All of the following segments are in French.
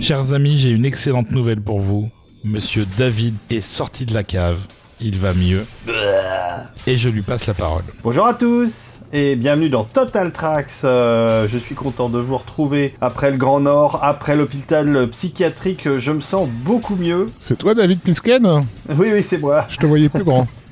Chers amis, j'ai une excellente nouvelle pour vous. Monsieur David est sorti de la cave. Il va mieux. Et je lui passe la parole. Bonjour à tous et bienvenue dans Total Tracks. Euh, je suis content de vous retrouver après le Grand Nord, après l'hôpital psychiatrique. Je me sens beaucoup mieux. C'est toi, David Plisken Oui, oui, c'est moi. Je te voyais plus grand.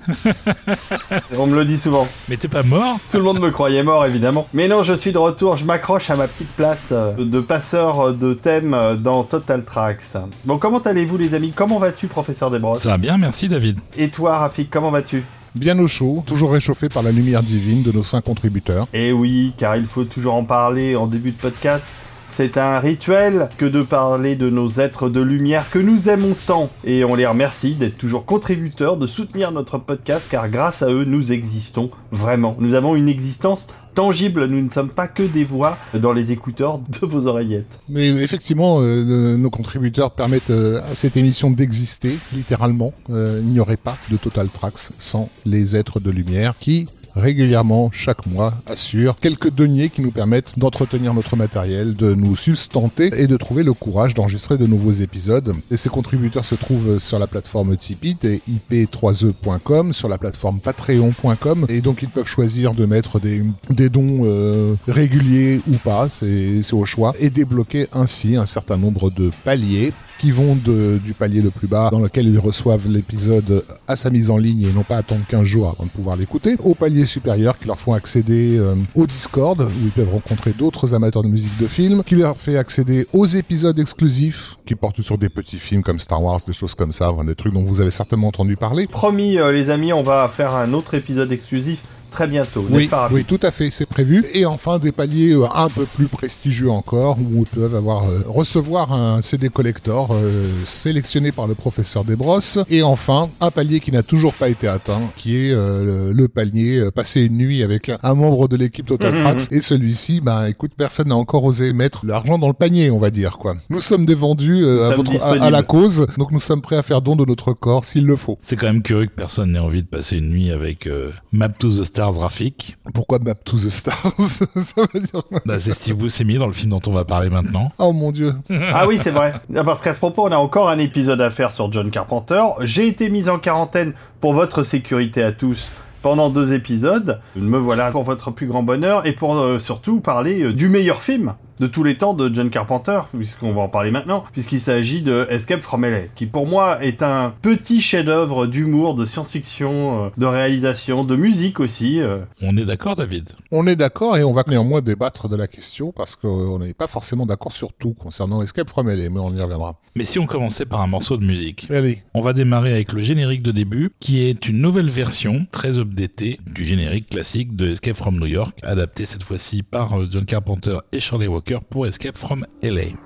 On me le dit souvent. Mais t'es pas mort Tout le monde me croyait mort, évidemment. Mais non, je suis de retour. Je m'accroche à ma petite place euh, de passeur de thème euh, dans Total Tracks. Bon, comment allez-vous, les amis? Comment vas-tu, professeur Desbrosses? Ça va bien, merci David. Et toi, Rafik, comment vas-tu? Bien au chaud, toujours réchauffé par la lumière divine de nos cinq contributeurs. Eh oui, car il faut toujours en parler en début de podcast. C'est un rituel que de parler de nos êtres de lumière que nous aimons tant. Et on les remercie d'être toujours contributeurs, de soutenir notre podcast, car grâce à eux, nous existons vraiment. Nous avons une existence tangible, nous ne sommes pas que des voix dans les écouteurs de vos oreillettes. Mais effectivement, euh, nos contributeurs permettent euh, à cette émission d'exister, littéralement. Euh, il n'y aurait pas de Total Tracks sans les êtres de lumière qui régulièrement, chaque mois, assure quelques deniers qui nous permettent d'entretenir notre matériel, de nous sustenter et de trouver le courage d'enregistrer de nouveaux épisodes. Et ces contributeurs se trouvent sur la plateforme Tipeee et ip3e.com, sur la plateforme patreon.com, et donc ils peuvent choisir de mettre des, dons euh, réguliers ou pas, c'est au choix, et débloquer ainsi un certain nombre de paliers qui vont de, du palier le plus bas, dans lequel ils reçoivent l'épisode à sa mise en ligne et non pas attendre 15 jours avant de pouvoir l'écouter, au palier supérieur qui leur font accéder euh, au Discord, où ils peuvent rencontrer d'autres amateurs de musique de film, qui leur fait accéder aux épisodes exclusifs, qui portent sur des petits films comme Star Wars, des choses comme ça, des trucs dont vous avez certainement entendu parler. Promis, euh, les amis, on va faire un autre épisode exclusif très bientôt. Oui, oui, tout à fait, c'est prévu. Et enfin, des paliers euh, un peu plus prestigieux encore, où ils peuvent avoir euh, recevoir un CD collector euh, sélectionné par le professeur Desbrosses. Et enfin, un palier qui n'a toujours pas été atteint, qui est le, palier passer une nuit avec un membre de l'équipe Total mhm. Et celui-ci, bah écoute, personne n'a encore osé mettre l'argent dans le panier, on va dire quoi. Nous sommes des vendus à, votre, à, la cause, donc nous sommes prêts à faire don de notre corps s'il le faut. C'est quand même curieux que personne n'ait envie de passer une nuit avec Map to the Star graphique. Pourquoi Map to the Stars Ça veut dire bah, C'est Steve Buscemi dans le film dont on va parler maintenant. Oh mon dieu. ah oui, c'est vrai. Parce qu'à ce propos, on a encore un épisode à faire sur John Carpenter. J'ai été mis en quarantaine pour votre sécurité à tous pendant deux épisodes. Me voilà pour votre plus grand bonheur et pour euh, surtout parler euh, du meilleur film de tous les temps de John Carpenter, puisqu'on va en parler maintenant, puisqu'il s'agit de Escape from LA, qui pour moi est un petit chef-d'œuvre d'humour, de science-fiction, euh, de réalisation, de musique aussi. Euh. On est d'accord, David? On est d'accord et on va néanmoins débattre de la question parce qu'on n'est pas forcément d'accord sur tout concernant Escape from LA, mais on y reviendra. Mais si on commençait par un morceau de musique Allez. On va démarrer avec le générique de début, qui est une nouvelle version très updatée du générique classique de Escape from New York, adapté cette fois-ci par euh, John Carpenter et Charlie Walker pour Escape from LA.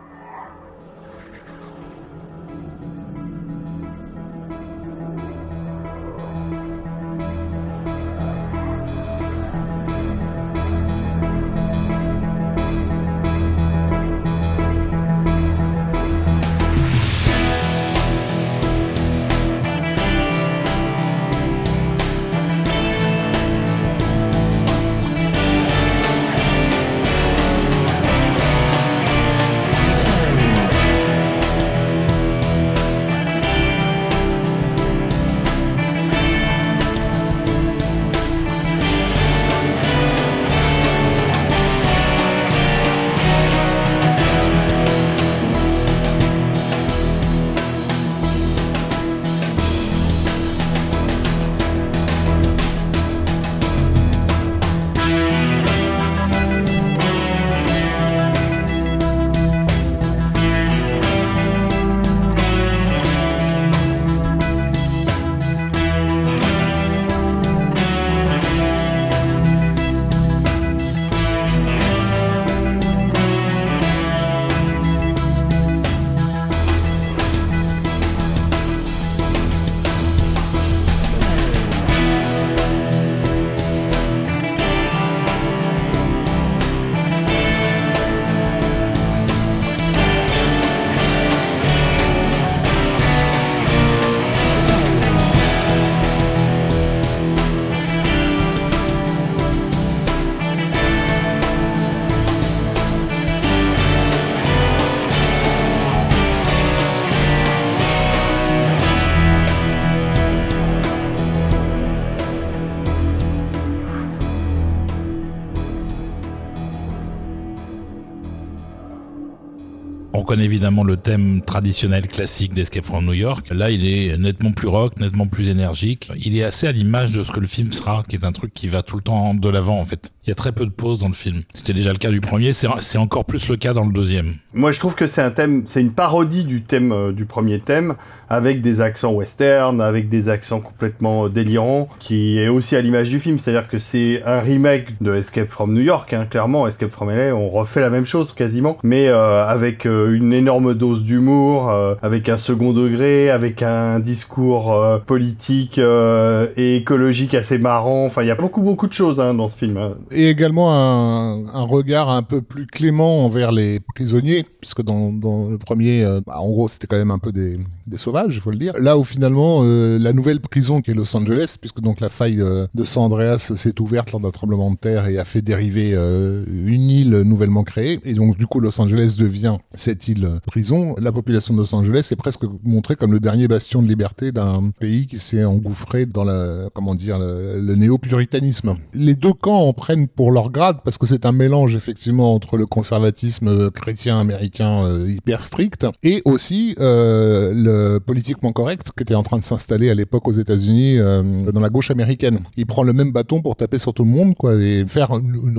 Le thème traditionnel classique d'Escape from New York. Là, il est nettement plus rock, nettement plus énergique. Il est assez à l'image de ce que le film sera, qui est un truc qui va tout le temps de l'avant en fait. Il y a très peu de pauses dans le film. C'était déjà le cas du premier, c'est encore plus le cas dans le deuxième. Moi, je trouve que c'est un thème, c'est une parodie du thème euh, du premier thème, avec des accents western, avec des accents complètement euh, délirants, qui est aussi à l'image du film. C'est-à-dire que c'est un remake de Escape from New York, hein, clairement. Escape from LA, on refait la même chose quasiment, mais euh, avec une énorme dose d'humour, avec un second degré, avec un discours politique et écologique assez marrant. Enfin, il y a beaucoup beaucoup de choses hein, dans ce film. Hein également un, regard un peu plus clément envers les prisonniers, puisque dans, le premier, euh, bah, en gros, c'était quand même un peu des, des sauvages, il faut le dire. Là où finalement, euh, la nouvelle prison qui est Los Angeles, puisque donc la faille euh, de San Andreas s'est ouverte lors d'un tremblement de terre et a fait dériver une île nouvellement créée, et donc du coup Los Angeles devient cette île prison. La population de Los Angeles est presque montrée comme le dernier bastion de liberté d'un pays qui s'est engouffré dans la, comment dire, le, le néo-puritanisme. Les deux camps en prennent pour leur grade parce que c'est un mélange effectivement entre le conservatisme euh, chrétien américain euh, hyper strict et aussi euh, le politiquement correct qui était en train de s'installer à l'époque aux États-Unis dans la gauche américaine. Il prend le même bâton pour taper sur tout le monde quoi et faire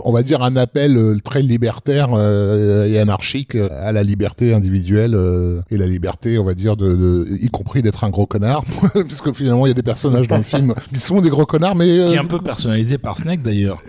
on va dire un appel très libertaire et anarchique à la liberté individuelle et la liberté on va dire de, de y compris d'être un gros connard puisque finalement il y a des personnages dans le film qui sont des gros connards mais qui est un peu personnalisé par Snake d'ailleurs.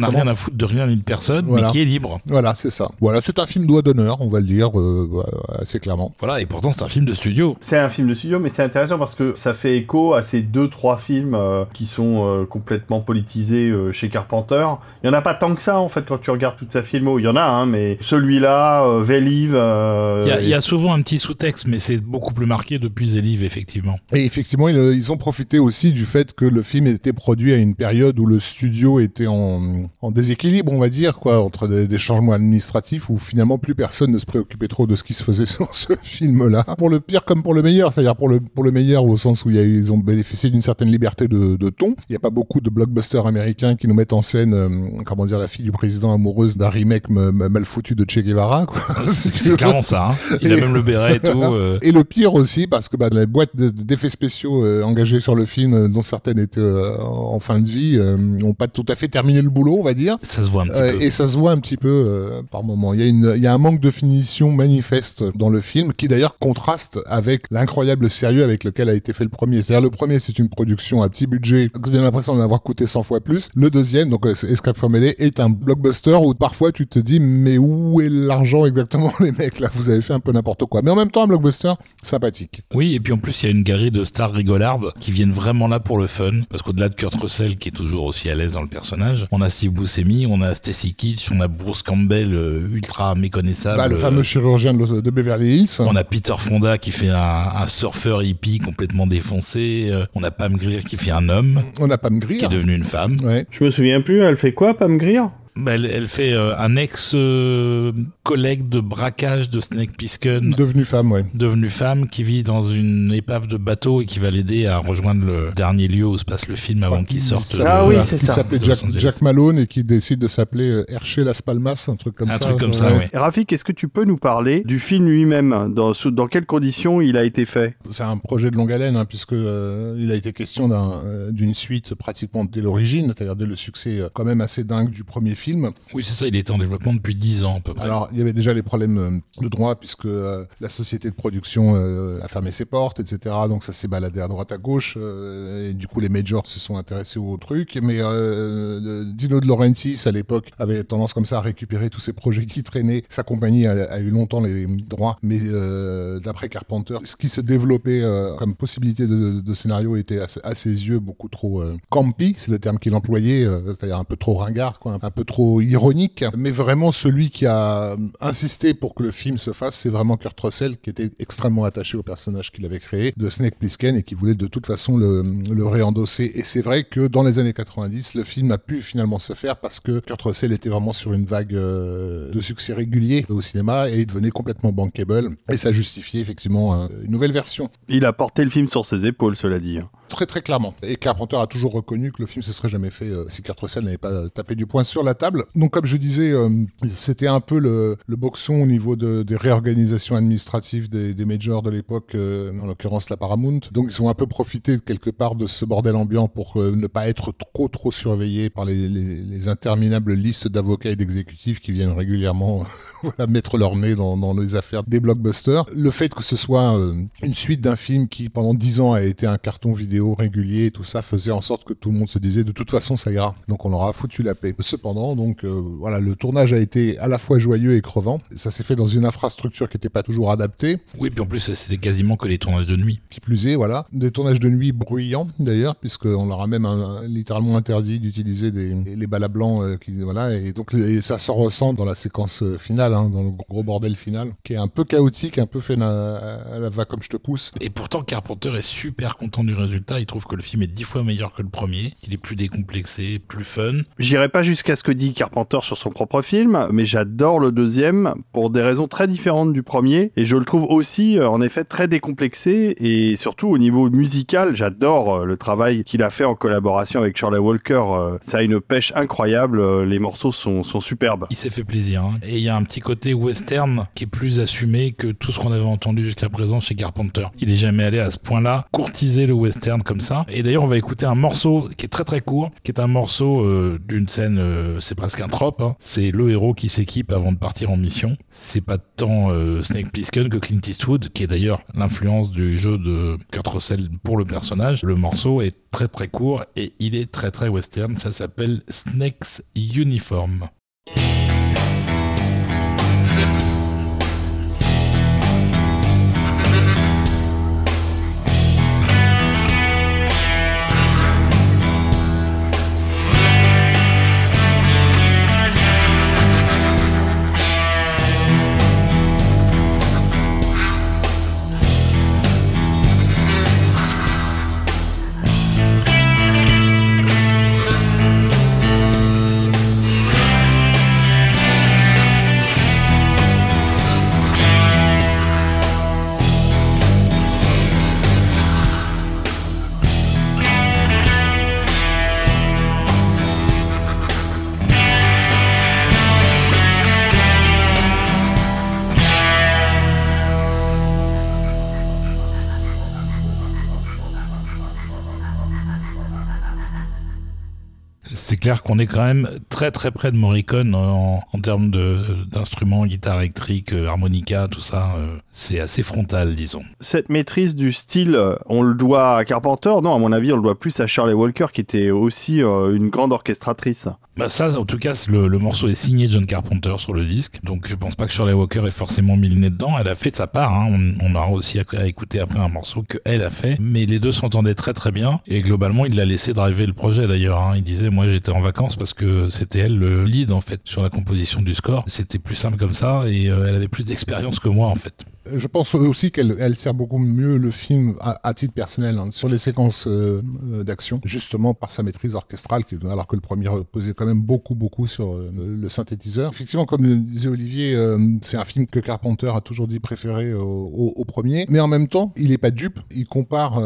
Exactement rien à foutre de rien d'une personne, mais qui est libre. Voilà, c'est ça. Voilà, c'est un film doigt d'honneur, on va le dire euh, assez clairement. Voilà, et pourtant c'est un film de studio. C'est un film de studio, mais c'est intéressant parce que ça fait écho à ces deux trois films euh, qui sont euh, complètement politisés chez Carpenter. Il y en a pas tant que ça en fait quand tu regardes toute sa filmo. Il y en a, hein, mais celui-là, Vélive. Il y, a souvent un petit sous-texte, mais c'est beaucoup plus marqué depuis Zélive effectivement. Et effectivement, ils, ils ont profité aussi du fait que le film était produit à une période où le studio était en, en déséquilibre, on va dire, quoi, entre des, changements administratifs où finalement plus personne ne se préoccupait trop de ce qui se faisait sur ce film-là. Pour le pire comme pour le meilleur, c'est-à-dire pour le, pour le meilleur au sens où ils ont bénéficié d'une certaine liberté de, de ton. Il n'y a pas beaucoup de blockbusters américains qui nous mettent en scène, euh, comment dire, la fille du président amoureuse d'un remake mal foutu de Che Guevara, quoi. C'est clairement ça, hein. Il a même le béret et tout. Euh. Et le pire aussi, parce que bah, les boîtes d'effets spéciaux euh, engagées sur le film, dont certaines étaient en fin de vie, n'ont pas tout à fait terminé le boulot, on va dire. Ça se voit un petit peu. Et ça se voit un petit peu euh, par moment. Il y, a une, il y a un manque de finition manifeste dans le film qui d'ailleurs contraste avec l'incroyable sérieux avec lequel a été fait le premier. C'est-à-dire le premier, c'est une production à petit budget, j'ai l'impression d'en avoir coûté 100 fois plus. Le deuxième, donc euh, Escape from LA, est un blockbuster où parfois tu te dis mais où est l'argent exactement les mecs là? Vous avez fait un peu n'importe quoi. Mais en même temps, un blockbuster sympathique. Oui, et puis en plus il y a une galerie de stars rigolardes qui viennent vraiment là pour le fun, parce qu'au-delà de Kurt Russell qui est toujours aussi à l'aise dans le personnage, on a Steve Buscemi, on a Stacy Kitsch, on a Bruce Campbell euh, ultra méconnaissable. Bah, le fameux chirurgien de, Beverly Hills. On a Peter Fonda qui fait un, surfeur hippie complètement défoncé. Euh, on a Pam Grier qui fait un homme. On a Pam Grier. Qui est devenu une femme. Ouais. Je me souviens plus, elle fait quoi Pam Grier? Bah, elle, fait euh, un ex-collègue de braquage de Snake Plissken. Devenue femme, ouais. Devenue femme, qui vit dans une épave de bateau et qui va l'aider à rejoindre le dernier lieu où se passe le film avant qu'il sorte. Ah oui, c'est ça. Qui s'appelait Jack, Malone et qui décide de s'appeler euh, Hershey Las Palmas, un truc comme ça. Un truc comme ça, oui. Rafik, est-ce que tu peux nous parler du film lui-même? Dans, dans quelles conditions il a été fait? C'est un projet de longue haleine, hein, puisque euh, il a été question d'une suite pratiquement dès l'origine, c'est-à-dire dès le succès quand même assez dingue du premier film oui, c'est ça, il était en développement depuis 10 ans à peu près. Alors, il y avait déjà les problèmes euh, de droit puisque euh, la société de production euh, a fermé ses portes, etc. Donc ça s'est baladé à droite à gauche et du coup les majors se sont intéressés au truc. Mais Dino De Laurentiis à l'époque avait tendance comme ça à récupérer tous ces projets qui traînaient. Sa compagnie a, eu longtemps les droits, mais d'après Carpenter, ce qui se développait comme possibilité de, scénario était à, ses yeux beaucoup trop campy, c'est le terme qu'il employait, c'est-à-dire un peu trop ringard, quoi, un peu trop ironique, mais vraiment celui qui a insisté pour que le film se fasse, c'est vraiment Kurt Russell, qui était extrêmement attaché au personnage qu'il avait créé, de Snake Plissken, et qui voulait de toute façon le, le réendosser. Et c'est vrai que dans les années 90, le film a pu finalement se faire parce que Kurt Russell était vraiment sur une vague euh, de succès régulier au cinéma et il devenait complètement bankable. Et ça justifiait effectivement euh, une nouvelle version. Il a porté le film sur ses épaules, cela dit. Hein. Très très clairement. Et Carpenter a toujours reconnu que le film se serait jamais fait euh, si Kurt Russell n'avait pas tapé du poing sur la table. Donc comme je disais, euh, c'était un peu le, le, boxon au niveau de, des réorganisations administratives des, majors de l'époque, euh, en l'occurrence la Paramount. Donc ils ont un peu profité quelque part de ce bordel ambiant pour ne pas être trop trop surveillés par les, les, les interminables listes d'avocats et d'exécutifs qui viennent régulièrement mettre leur nez dans, les affaires des blockbusters. Le fait que ce soit une suite d'un film qui pendant dix ans a été un carton vidéo régulier et tout ça faisait en sorte que tout le monde se disait de toute façon ça ira. Donc on aura foutu la paix. Cependant, donc euh, voilà, le tournage a été à la fois joyeux et crevant. Ça s'est fait dans une infrastructure qui n'était pas toujours adaptée. Oui, puis en plus c'était quasiment que les tournages de nuit. Qui plus est, voilà, des tournages de nuit bruyants d'ailleurs, puisqu'on leur a même littéralement interdit d'utiliser des les balles blancs euh, qui voilà et donc et ça s'en ressent dans la séquence euh, finale, hein, dans le gros bordel final, qui est un peu chaotique, un peu fait à, la va comme je te pousse. Et pourtant Carpenter est super content du résultat. Il trouve que le film est dix fois meilleur que le premier. Il est plus décomplexé, plus fun. J'irai pas jusqu'à ce que dit Carpenter sur son propre film, mais j'adore le deuxième pour des raisons très différentes du premier. Et je le trouve aussi, euh, en effet, très décomplexé. Et surtout au niveau musical, j'adore euh, le travail qu'il a fait en collaboration avec Charlie Walker. Euh, ça a une pêche incroyable. Les morceaux sont, sont superbes. Il s'est fait plaisir. Hein. Et il y a un petit côté western qui est plus assumé que tout ce qu'on avait entendu jusqu'à présent chez Carpenter. Il est jamais allé à ce point-là courtiser le western comme ça. Et d'ailleurs, on va écouter un morceau qui est très très court, qui est un morceau euh, d'une scène, euh, c'est presque un trope. Hein. C'est le héros qui s'équipe avant de partir en mission. C'est pas tant euh, Snake Plissken que Clint Eastwood, qui est d'ailleurs l'influence du jeu de Kurt Russell pour le personnage. Le morceau est très très court et il est très très western. Ça s'appelle Snake's Uniform. Clair qu'on est quand même très très près de Morricone en, en termes d'instruments, guitare électrique, euh, harmonica, tout ça. Euh, c'est assez frontal, disons. Cette maîtrise du style, euh, on le doit à Carpenter? Non, à mon avis, on le doit plus à Charlie Walker, qui était aussi une grande orchestratrice. Bah ça, en tout cas, le, morceau est signé John Carpenter sur le disque, donc je pense pas que Shirley Walker ait forcément mis le nez dedans. Elle a fait sa part. Hein. On, on, aura aussi à, écouter après un morceau que elle a fait, mais les deux s'entendaient très très bien. Et globalement, il l'a laissé driver le projet d'ailleurs. Hein. Il disait, moi j'étais en vacances parce que c'était elle le lead en fait sur la composition du score. C'était plus simple comme ça et euh, elle avait plus d'expérience que moi en fait je pense aussi qu'elle elle sert beaucoup mieux le film à, titre personnel hein, sur les séquences euh, euh, d'action, justement par sa maîtrise orchestrale, alors que le premier reposait quand même beaucoup beaucoup sur euh, le, synthétiseur. Effectivement, comme disait Olivier, c'est un film que Carpenter a toujours dit préféré au, au, premier, mais en même temps, il est pas dupe. Il compare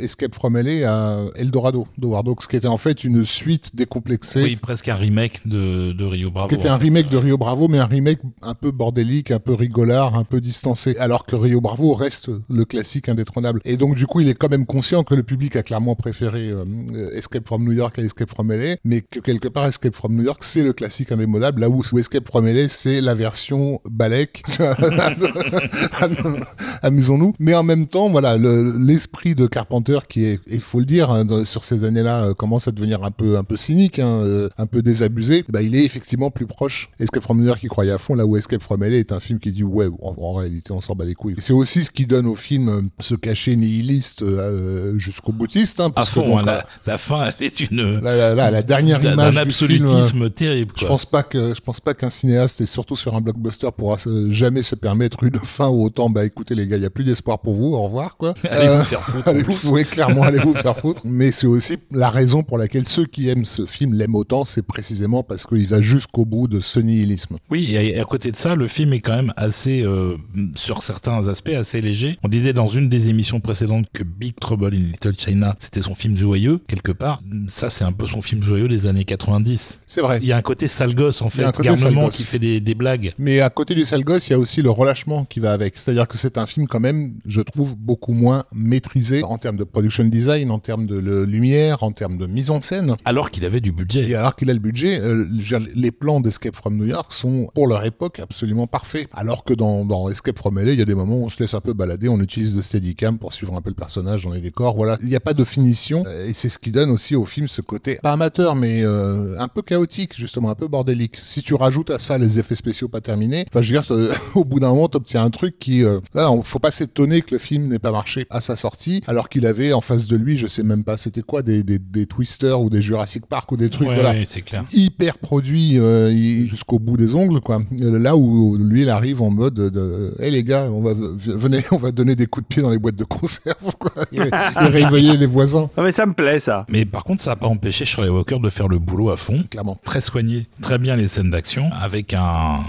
Escape from LA à Eldorado d'Howard Hawks, qui était en fait une suite décomplexée. Oui, presque un remake de, de Rio Bravo. Qui était un remake de Rio Bravo, mais un remake un peu bordélique, un peu rigolard, un peu distant alors que Rio Bravo reste le classique indétrônable. Et donc du coup, il est quand même conscient que le public a clairement préféré euh, Escape from New York à Escape from LA, mais que quelque part Escape from New York c'est le classique indémodable, là où, Escape from LA c'est la version Balek. Amusons-nous. Mais en même temps, voilà, l'esprit de Carpenter qui est, il faut le dire, hein, sur ces années-là, euh, commence à devenir un peu un peu cynique, hein, euh, un peu désabusé. Bah, il est effectivement plus proche. Escape from New York qui croyait à fond, là où Escape from LA est un film qui dit ouais, en réalité on s'en bat les couilles. C'est aussi ce qui donne au film euh, ce cachet nihiliste euh, jusqu'au boutiste. Hein, à fond, hein, la, fin, elle est une la, la, la dernière image d'un absolutisme film, terrible. Quoi. Je pense pas que je pense pas qu'un cinéaste et surtout sur un blockbuster pourra jamais se permettre une fin où autant bah écoutez les gars, il y a plus d'espoir pour vous, au revoir, quoi. allez vous faire foutre. allez vous, oui, clairement, allez vous faire foutre. Mais c'est aussi la raison pour laquelle ceux qui aiment ce film l'aiment autant, c'est précisément parce qu'il va jusqu'au bout de ce nihilisme. Oui, et à, côté de ça, le film est quand même assez, euh, sur certains aspects, assez léger. On disait dans une des émissions précédentes que Big Trouble in Little China, c'était son film joyeux, quelque part. Ça, c'est un peu son film joyeux des années 90. C'est vrai. Il y a un côté sale gosse, en fait, garnement qui fait des, des, blagues. Mais à côté du sale gosse, il y a aussi le relâchement qui va avec. C'est-à-dire que c'est un film quand même, je trouve, beaucoup moins maîtrisé en termes de production design, en termes de lumière, en termes de mise en scène. Alors qu'il avait du budget. Et alors qu'il a le budget, euh, les plans d'Escape from New York sont, pour leur époque, absolument parfaits. Alors que dans, dans Escape from LA, il y a des moments où on se laisse un peu balader, on utilise le steadicam pour suivre un peu le personnage dans les décors. Voilà, il n'y a pas de finition. Euh, et c'est ce qui donne aussi au film ce côté, pas amateur, mais euh, un peu chaotique, justement, un peu bordélique. Si tu rajoutes à ça les effets spéciaux pas terminés, enfin, je veux dire, au bout d'un moment, t'obtiens un truc qui, euh, là, faut pas s'étonner que le film n'ait pas marché à sa sortie, alors qu'il avait en face de lui, je sais même pas, c'était quoi, des, des, des Twisters ou des Jurassic Park ou des trucs, voilà. c'est clair. Hyper produit euh, jusqu'au bout des ongles, quoi. Là où lui, il arrive en mode de, les gars, on va, venez, on va donner des coups de pied dans les boîtes de conserve, quoi. Et, réveiller les voisins. Non, mais ça me plaît, ça. Mais par contre, ça n'a pas empêché Charlie Walker de faire le boulot à fond. Clairement. Très soigné. Très bien les scènes d'action, avec un,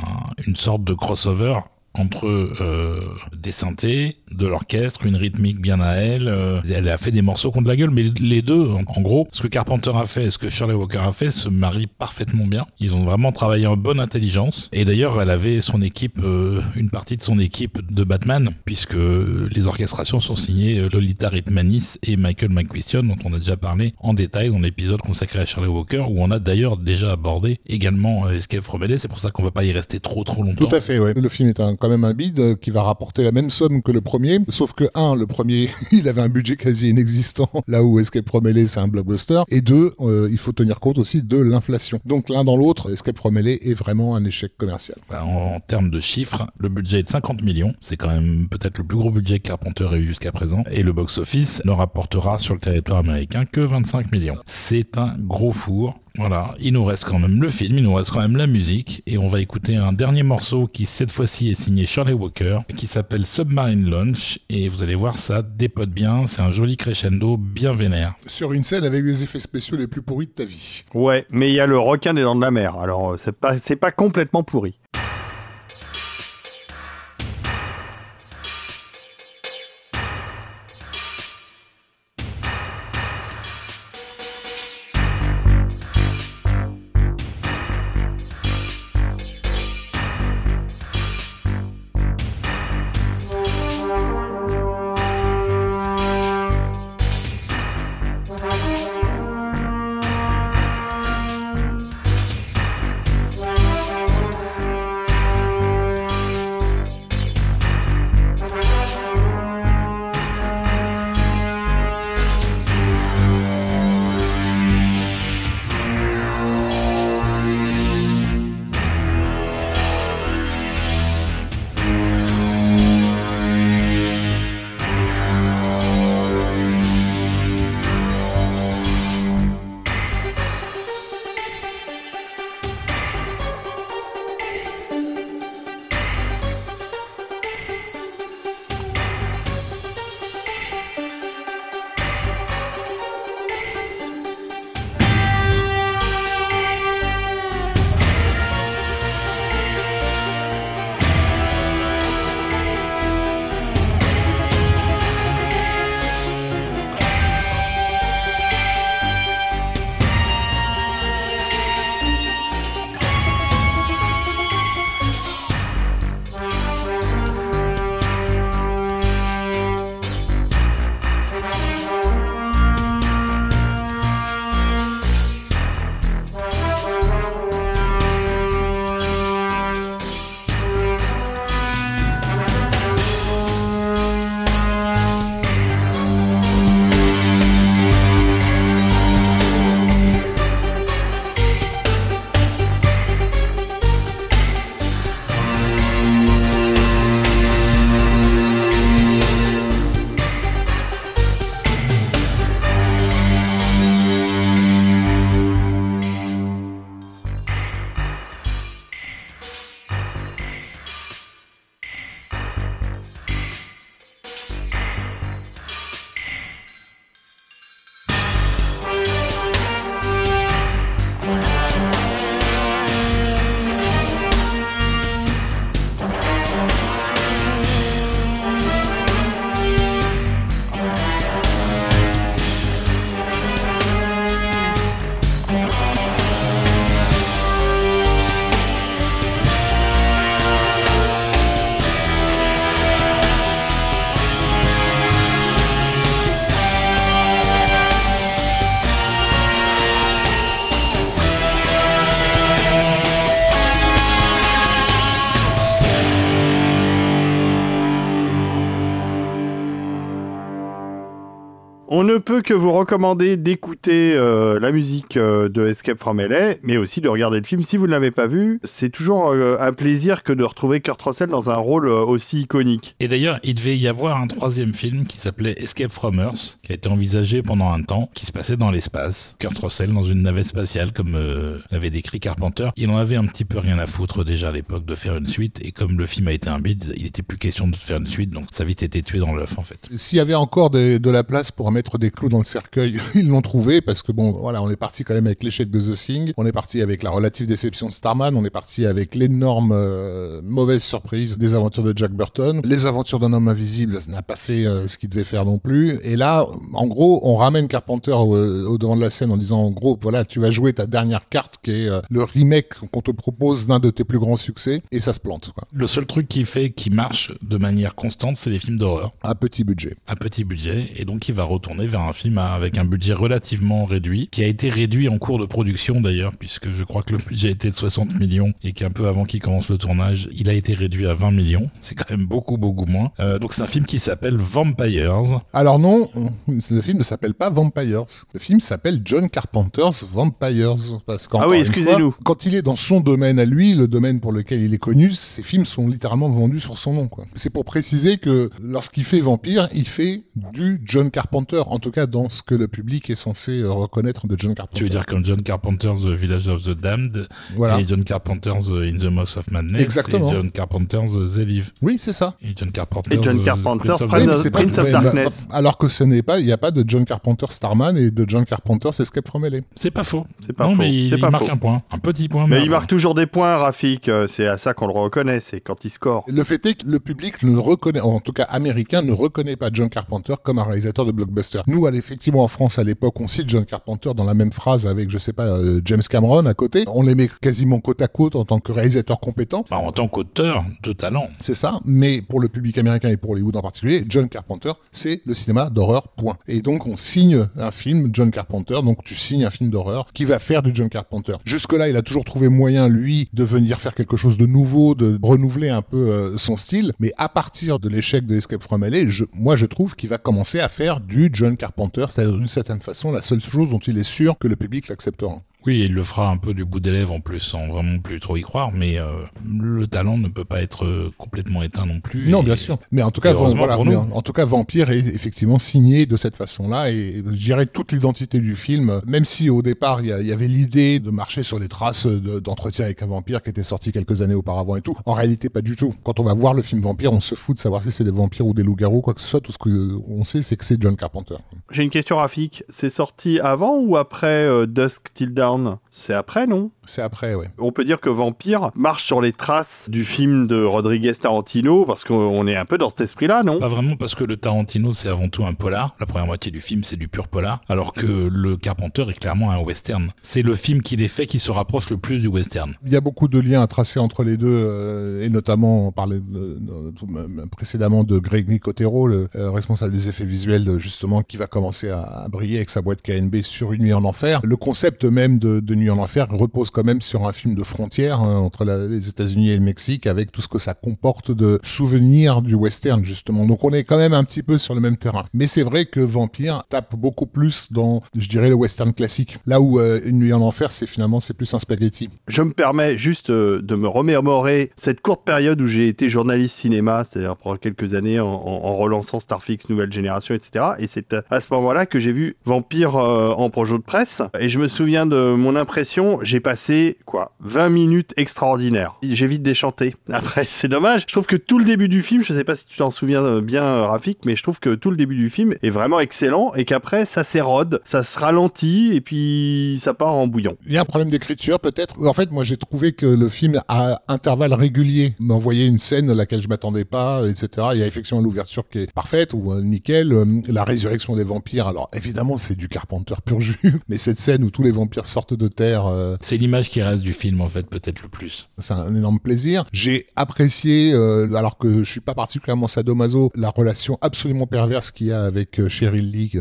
une sorte de crossover entre euh, des synthés, de l'orchestre, une rythmique bien à elle. Euh, elle a fait des morceaux contre la gueule, mais les deux, en, gros, ce que Carpenter a fait et ce que Shirley Walker a fait se marient parfaitement bien. Ils ont vraiment travaillé en bonne intelligence. Et d'ailleurs, elle avait son équipe, euh, une partie de son équipe de Batman, puisque les orchestrations sont signées Lolita Ritmanis et Michael McQuistion, dont on a déjà parlé en détail dans l'épisode consacré à Shirley Walker, où on a d'ailleurs déjà abordé également Escape from LA. C'est pour ça qu'on va pas y rester trop trop longtemps. Tout à fait, ouais. Le film est un, même un bide qui va rapporter la même somme que le premier Sauf que, un, le premier, il avait un budget quasi inexistant, là où Escape from LA, c'est un blockbuster. Et deux, euh, il faut tenir compte aussi de l'inflation. Donc, l'un dans l'autre, Escape from LA est vraiment un échec commercial. Bah, en, termes de chiffres, le budget est de 50 millions. C'est quand même peut-être le plus gros budget que Carpenter ait eu jusqu'à présent. Et le box-office ne rapportera sur le territoire américain que 25 millions. C'est un gros four. Voilà, il nous reste quand même le film, il nous reste quand même la musique, et on va écouter un dernier morceau qui cette fois-ci est signé Charlie Walker, qui s'appelle Submarine Launch, et vous allez voir ça dépote bien, c'est un joli crescendo bien vénère. Sur une scène avec des effets spéciaux les plus pourris de ta vie. Ouais, mais il y a le requin des dents de la mer, alors euh, c'est pas, c'est pas complètement pourri. On ne peut que vous recommander d'écouter euh, la musique euh, de Escape from LA, mais aussi de regarder le film si vous ne l'avez pas vu. C'est toujours euh, un plaisir que de retrouver Kurt Russell dans un rôle aussi iconique. Et d'ailleurs, il devait y avoir un troisième film qui s'appelait Escape from Earth, qui a été envisagé pendant un temps, qui se passait dans l'espace. Kurt Russell dans une navette spatiale, comme l'avait décrit Carpenter. Il en avait un petit peu rien à foutre déjà à l'époque de faire une suite, et comme le film a été un bide, il était plus question de faire une suite, donc ça a vite été tué dans l'œuf en fait. S'il y avait encore de la place pour mettre des clous dans le cercueil, ils l'ont trouvé parce que bon, voilà, on est parti quand même avec l'échec de The Thing, on est parti avec la relative déception de Starman, on est parti avec l'énorme euh, mauvaise surprise des aventures de Jack Burton, les aventures d'un homme invisible, ça n'a pas fait euh, ce qu'il devait faire non plus. Et là, en gros, on ramène Carpenter au, devant de la scène en disant, en gros, voilà, tu vas jouer ta dernière carte qui est euh, le remake qu'on te propose d'un de tes plus grands succès, et ça se plante. Quoi. Le seul truc qui fait, qui marche de manière constante, c'est les films d'horreur. À petit budget. À petit budget, et donc il va retourner vers un film avec un budget relativement réduit, qui a été réduit en cours de production d'ailleurs, puisque je crois que le budget était de 60 millions et qu'un peu avant qu'il commence le tournage, il a été réduit à 20 millions. C'est quand même beaucoup, beaucoup moins. Euh, donc c'est un film qui s'appelle Vampires. Alors non, le film ne s'appelle pas Vampires. Le film s'appelle John Carpenter's Vampires. Parce ah oui, excusez-nous. Quand il est dans son domaine à lui, le domaine pour lequel il est connu, ses films sont littéralement vendus sur son nom. C'est pour préciser que lorsqu'il fait Vampire, il fait du John Carpenter, en tout cas dans ce que le public est censé euh, reconnaître de John Carpenter. Tu veux dire comme John Carpenter's The Village of the Damned et John Carpenter's In the Mouth of Madness Exactement. et John Carpenter's The Live. Oui, c'est ça. Et John Carpenter's, et John Carpenter's Prince, of, Darkness. alors que ce n'est pas, il n'y a pas de John Carpenter Starman et de John Carpenter's Escape from LA. C'est pas faux. C'est pas non, faux. mais il, marque un point, un petit point. Mais, il marque toujours des points, Rafik. Euh, c'est à ça qu'on le reconnaît, c'est quand il score. Le fait est que le public ne reconnaît, en tout cas américain, ne reconnaît pas John Carpenter comme un réalisateur de blockbuster. Nous, effectivement, en France, à l'époque, on cite John Carpenter dans la même phrase avec, je sais pas, euh, James Cameron à côté. On les met quasiment côte à côte en tant que réalisateur compétent. Bah, en tant qu'auteur de talent. C'est ça. Mais pour le public américain et pour Hollywood en particulier, John Carpenter, c'est le cinéma d'horreur, point. Et donc, on signe un film John Carpenter. Donc, tu signes un film d'horreur qui va faire du John Carpenter. Jusque-là, il a toujours trouvé moyen, lui, de venir faire quelque chose de nouveau, de renouveler un peu euh, son style. Mais à partir de l'échec de Escape from LA, je, moi, je trouve qu'il va commencer à faire du John Carpenter, c'est-à-dire d'une certaine façon la seule chose dont il est sûr que le public l'acceptera. Oui, il le fera un peu du bout des lèvres en plus, sans vraiment plus trop y croire, mais euh, le talent ne peut pas être euh, complètement éteint non plus. Non, bien sûr. Mais en tout cas, voilà, en, tout cas, Vampire est effectivement signé de cette façon-là, et je dirais toute l'identité du film, même si au départ il y, avait l'idée de marcher sur les traces d'entretien avec un vampire qui était sorti quelques années auparavant et tout. En réalité, pas du tout. Quand on va voir le film Vampire, on se fout de savoir si c'est des vampires ou des loups-garous, quoi que ce soit. Tout ce qu'on sait, c'est que c'est John Carpenter. J'ai une question, Rafik. C'est sorti avant ou après euh, Dusk Till Dawn? огромную. C'est après, non? C'est après, oui. On peut dire que Vampire marche sur les traces du film de Rodriguez Tarantino parce qu'on est un peu dans cet esprit-là, non? Pas vraiment, parce que le Tarantino, c'est avant tout un polar. La première moitié du film, c'est du pur polar, alors que le Carpenter est clairement un western. C'est le film qu'il est fait qui se rapproche le plus du western. Il y a beaucoup de liens à tracer entre les deux, euh, et notamment, on parlait précédemment de Greg Nicotero, le euh, responsable des effets visuels, justement, qui va commencer à, briller avec sa boîte KNB sur Une nuit en enfer. Le concept même de, Nuit en enfer repose quand même sur un film de frontière hein, entre les États-Unis et le Mexique, avec tout ce que ça comporte de souvenirs du western, justement. Donc on est quand même un petit peu sur le même terrain. Mais c'est vrai que Vampire tape beaucoup plus dans, je dirais, le western classique. Là où euh, Une nuit en enfer, c'est finalement, c'est plus un spaghetti. Je me permets juste euh, de me remémorer cette courte période où j'ai été journaliste cinéma, c'est-à-dire pendant quelques années en, relançant Starfix Nouvelle Génération, etc. Et c'est à ce moment-là que j'ai vu Vampire euh, en projet de presse. Et je me souviens de mon impression, j'ai passé, quoi, 20 minutes extraordinaires. J'ai vite déchanté. Après, c'est dommage. Je trouve que tout le début du film, je sais pas si tu t'en souviens euh, bien, euh, Rafik, mais je trouve que tout le début du film est vraiment excellent et qu'après, ça s'érode, ça se ralentit et puis ça part en bouillon. Il y a un problème d'écriture, peut-être. En fait, moi, j'ai trouvé que le film, à intervalles réguliers, m'envoyait une scène à laquelle je m'attendais pas, etc. Il y a effectivement l'ouverture qui est parfaite ou nickel. La résurrection des vampires, alors évidemment c'est du Carpenter pur jus, mais cette scène où tous les vampires sortent de Euh, C'est l'image qui reste du film, en fait, peut-être le plus. c'est un énorme plaisir. J'ai apprécié, euh, alors que je suis pas particulièrement sadomaso, la relation absolument perverse qu'il y a avec euh, Cheryl Lee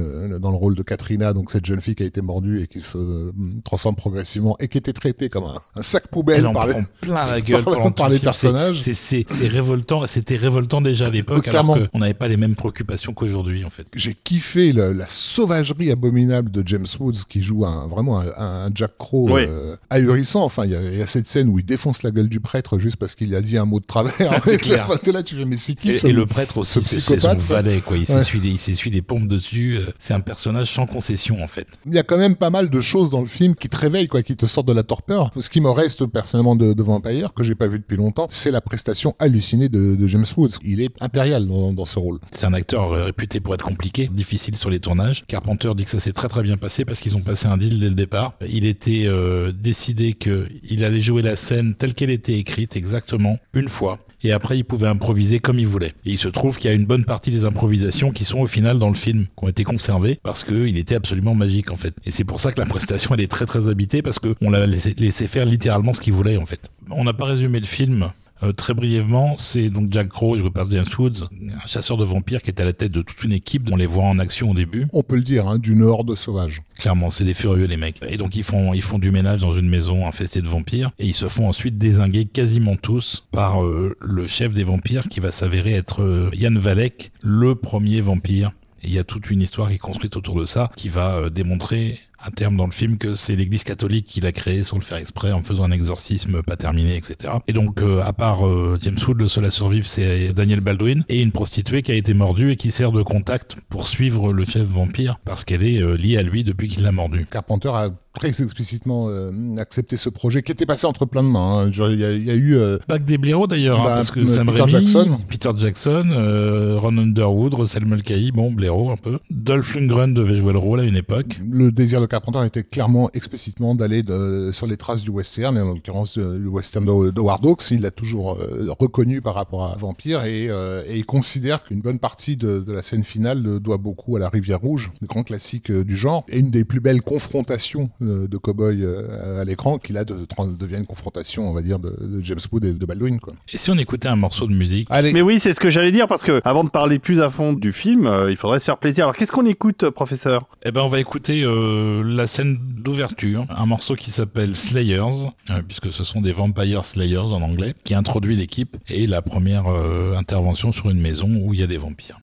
dans le rôle de Katrina, donc cette jeune fille qui a été mordue et qui se transforme progressivement et qui était traitée comme un, un sac poubelle Elle en par les- plein la gueule par- pendant les film. Personnages. C'est révoltant. C'était révoltant déjà à l'époque, Clairement. alors qu'on n'avait pas les mêmes préoccupations qu'aujourd'hui, en fait. J'ai kiffé le- la sauvagerie abominable de James Woods qui joue un, vraiment un, un Jack Oui. euh, ahurissant. Enfin, il y, a- il y a cette scène où il défonce la gueule du prêtre juste parce qu'il a dit un mot de travers. C'est clair. Enfin, t'es là, tu fais, mais c'est qui Et, ce- et le prêtre aussi, ce c'est son valet, quoi. Il Ouais. s'essuie des, pompes dessus. euh, C'est un personnage sans concession, en fait. Il y a quand même pas mal de choses dans le film qui te réveillent, quoi, qui te sortent de la torpeur. Ce qui me reste personnellement de, de Vampire, que j'ai pas vu depuis longtemps, c'est la prestation hallucinée de, de James Woods. Il est impérial dans, dans ce rôle. C'est un acteur euh, réputé pour être compliqué, difficile sur les tournages. Carpenter dit que ça s'est très très bien passé parce qu'ils ont passé un deal dès le départ. Il était euh, décidé qu'il allait jouer la scène telle qu'elle était écrite exactement une fois. Et après, il pouvait improviser comme il voulait. Et il se trouve qu'il y a une bonne partie des improvisations qui sont au final dans le film, qui ont été conservées parce qu'il était absolument magique en fait. Et c'est pour ça que la prestation elle est très très habitée parce qu'on l'a laissé faire littéralement ce qu'il voulait en fait. On n'a pas résumé le film. Euh, très brièvement, c'est donc Jack Crow, je par James Woods, un chasseur de vampires qui est à la tête de toute une équipe. On les voit en action au début. On peut le dire, hein, d'une horde sauvage. Clairement, c'est des furieux les mecs. Et donc ils font ils font du ménage dans une maison infestée de vampires et ils se font ensuite désinguer quasiment tous par euh, le chef des vampires qui va s'avérer être euh, Yann Valek, le premier vampire. Et il y a toute une histoire qui est construite autour de ça qui va euh, démontrer un terme dans le film que c'est l'église catholique qui l'a créé sans le faire exprès en faisant un exorcisme pas terminé etc. Et donc euh, à part euh, James Wood le seul à survivre c'est Daniel Baldwin et une prostituée qui a été mordue et qui sert de contact pour suivre le chef vampire parce qu'elle est euh, liée à lui depuis qu'il l'a mordu. Carpenter a très explicitement euh, accepté ce projet qui était passé entre plein de mains. hein. Il y, a- il y a eu euh, Pas que des blaireaux d'ailleurs, hein, Bah, parce que Sam Peter Jackson. Peter Jackson, euh, Ron Underwood, Russell Mulcahy, bon blaireau un peu. Dolph Lundgren devait jouer le rôle à une époque. le désir de Carpenter était clairement explicitement d'aller sur les traces du western, et en l'occurrence euh, le western de, de Hawks. Il l'a toujours reconnu par rapport à Vampire et, et il considère qu'une bonne partie de, de la scène finale doit beaucoup à la Rivière Rouge, le grand classique du genre, et une des plus belles confrontations euh, de cow-boy euh, à l'écran qui là de- de- devient une confrontation, on va dire, de, de James Wood et de Baldwin. Quoi. Et si on écoutait un morceau de musique? Allez, Mais oui, c'est ce que j'allais dire parce que avant de parler plus à fond du film, euh, il faudrait se faire plaisir. Alors qu'est-ce qu'on écoute, professeur? Eh ben, on va écouter euh, la scène d'ouverture, un morceau qui s'appelle Slayers, euh, puisque ce sont des Vampire Slayers en anglais, qui introduit l'équipe et la première euh, intervention sur une maison où il y a des vampires.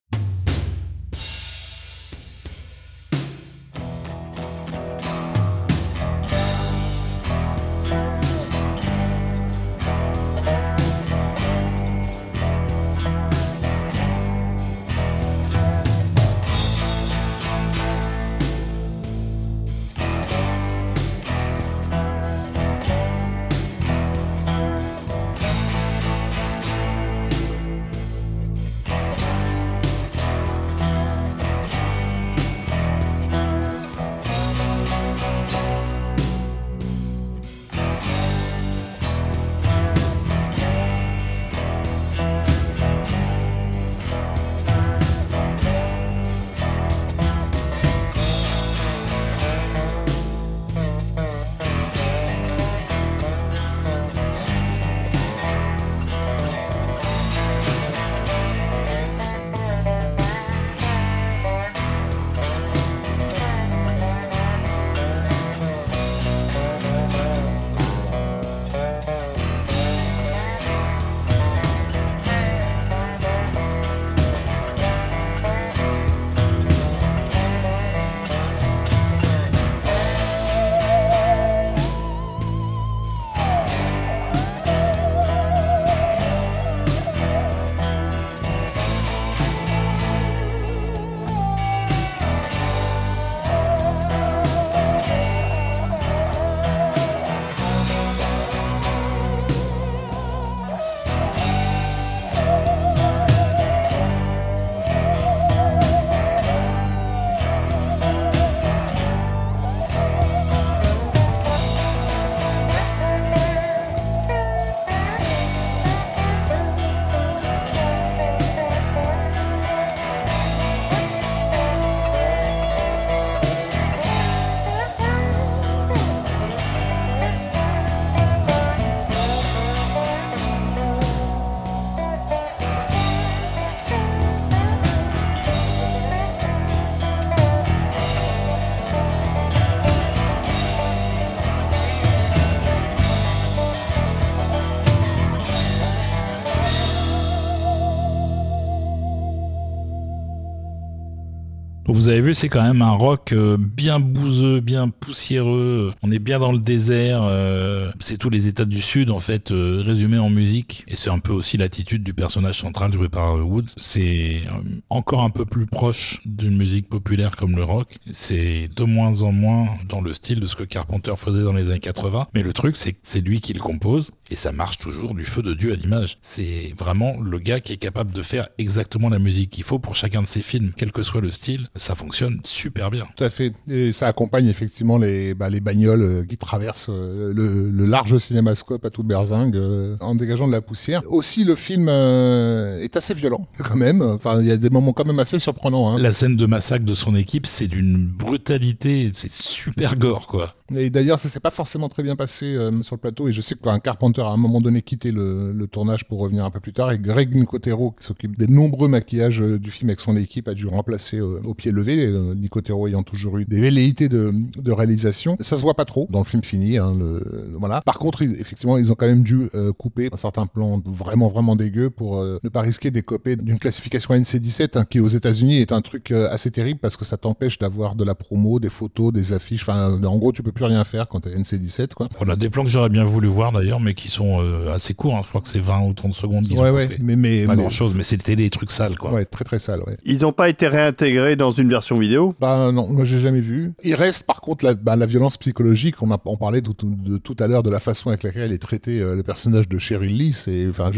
Vous avez vu, c'est quand même un rock euh, bien bouseux, bien poussiéreux. On est bien dans le désert. euh, c'est tous les États du Sud en fait euh, résumés en musique. Et c'est un peu aussi l'attitude du personnage central joué par Woods. C'est encore un peu plus proche d'une musique populaire comme le rock. C'est de moins en moins dans le style de ce que Carpenter faisait dans les années 80. Mais le truc, c'est que c'est lui qui le compose et ça marche toujours du feu de Dieu à l'image. C'est vraiment le gars qui est capable de faire exactement la musique qu'il faut pour chacun de ses films, quel que soit le style. Ça fonctionne super bien. Tout à fait. Et ça accompagne effectivement les, bah, les bagnoles euh, qui traversent euh, le, le large cinémascope à toute berzingue euh, en dégageant de la poussière. Aussi, le film est assez violent quand même. Enfin, il y a des moments quand même assez surprenants. Hein. La scène de massacre de son équipe, c'est d'une brutalité, c'est super gore quoi. Et d'ailleurs, ça s'est pas forcément très bien passé euh, sur le plateau. Et je sais qu'un Carpenter a à un moment donné quitté le, le tournage pour revenir un peu plus tard. Et Greg Nicotero, qui s'occupe des nombreux maquillages euh, du film avec son équipe, a dû remplacer euh, au pied levé. Euh, Nicotero ayant toujours eu des velléités de, de réalisation. Ça se voit pas trop dans le film fini. Hein, le, voilà. Par contre, ils- effectivement, ils ont quand même dû euh, couper un certain plan vraiment vraiment dégueu pour euh, ne pas risquer d'écoper d'une classification NC17 hein, qui aux États-Unis est un truc euh, assez terrible parce que ça t'empêche d'avoir de la promo, des photos, des affiches. Enfin, en gros, tu peux plus rien faire quand t'es NC17, quoi. On a des plans que j'aurais bien voulu voir d'ailleurs, mais qui sont euh, assez courts. hein. Je crois que c'est 20 ou 30 secondes. Ouais, ouais, mais mais, Pas mais- grand chose, mais c'était des trucs sales quoi. ouais, très très sale, ouais. Ils n'ont pas été réintégrés dans une version vidéo Bah non, moi j'ai jamais vu. Il reste par contre la, bah, la violence psychologique. On a on parlait tout, de, tout à l'heure de la façon avec laquelle est traité euh, le personnage de Cheryl Lee. C'est enfin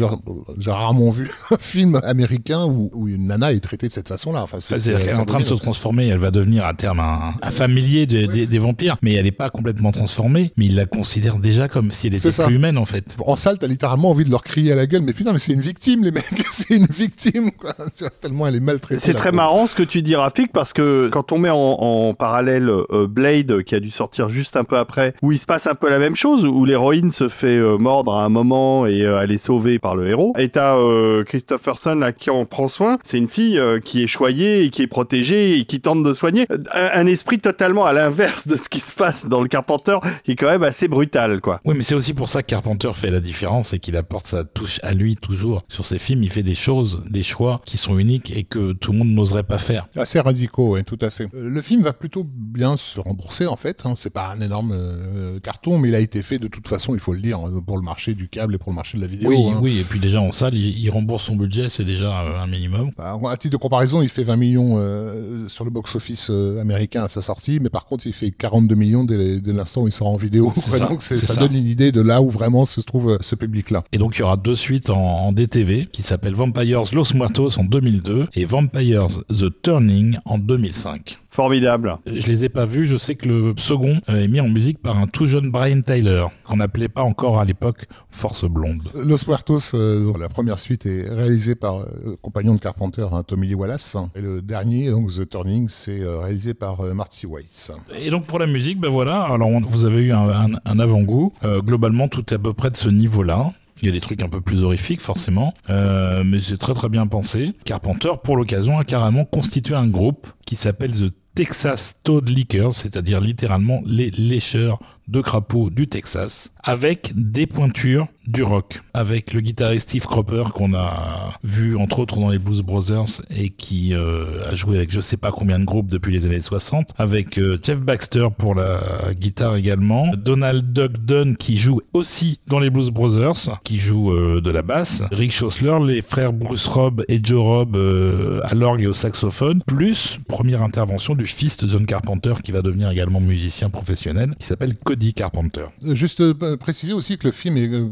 j'ai rarement vu un film américain où, où une nana est traitée de cette façon-là. Enfin, C'est-à-dire qu'elle est en train de se transformer, elle va devenir à terme un, un familier de- des- des vampires, mais elle n'est pas complètement transformée, mais il la considère déjà comme si elle était C'est plus humaine en fait. En salle, t'as littéralement envie de leur crier à la gueule, mais putain, mais c'est une victime, les mecs, c'est une victime, quoi. Tu vois, tellement elle est maltraitée. C'est très marrant ce que tu dis, Rafik, parce que quand on met en, en parallèle euh, Blade, qui a dû sortir juste un peu après, où il se passe un peu la même chose, où l'héroïne se fait euh, mordre à un moment et euh, elle est sauvée par le héros, et t'as euh, Christopherson là qui en prend soin, c'est une fille euh, qui est choyée et qui est protégée et qui tente de soigner. Un, un esprit totalement à l'inverse de ce qui se passe dans le Carpenter, qui est quand même assez brutal, quoi. Oui, mais c'est aussi pour ça que Carpenter fait la différence et qu'il apporte sa touche à lui toujours. Sur ses films, il fait des choses, des choix qui sont uniques et que tout le monde n'oserait pas faire. Assez oui, tout à fait. Euh, Le film va plutôt bien se rembourser, en fait. hein. C'est pas un énorme euh, carton, mais il a été fait de toute façon, il faut le dire, euh, pour le marché du câble et pour le marché de la vidéo. Oui, hein. oui, et puis déjà en salle, il, il rembourse son budget, c'est déjà euh, un minimum. Bah, à titre de comparaison, il fait 20 millions euh, sur le box-office américain à sa sortie, mais par contre, il fait 42 millions dès, dès l'instant où il sort en vidéo. Ouais, ça, donc ça, ça. donne une idée de là où vraiment se trouve ce public-là. Et donc il y aura deux suites en, en DTV qui s'appellent Vampires Los Muertos en 2002 et Vampires The Turning en 2005. Formidable. Je les ai pas vus, je sais que le second euh, est mis en musique par un tout jeune Brian Tyler, qu'on n'appelait pas encore à l'époque Force Blonde. Los Muertos, euh, donc, la première suite est réalisée par euh, le compagnon de Carpenter, hein, Tommy Lee Wallace, et le dernier, donc The Turning, c'est euh, réalisé par euh, Marty Weiss. Et donc pour la musique, ben voilà, alors on- vous avez eu un, un- un avant-goût. Euh, globalement, tout est à peu près de ce niveau-là. Il y a des trucs un peu plus horrifiques, forcément, euh, mais c'est très très bien pensé. Carpenter, pour l'occasion, a carrément constitué un groupe qui s'appelle The Texas Toad Lickers, c'est-à-dire littéralement les lécheurs de crapauds du Texas, avec des pointures du rock, avec le guitariste Steve Cropper qu'on a vu entre autres dans les Blues Brothers et qui euh, a joué avec je sais pas combien de groupes depuis les années 60, avec euh, Jeff Baxter pour la guitare également, Donald Duck Dunn qui joue aussi dans les Blues Brothers, qui joue euh, de la basse, Rick Schossler, les frères Bruce Robb et Joe Robb à l'orgue et au saxophone, plus première intervention du fils de John Carpenter qui va devenir également musicien professionnel, qui s'appelle Cody Carpenter. Euh, Juste euh, préciser aussi que le film est euh,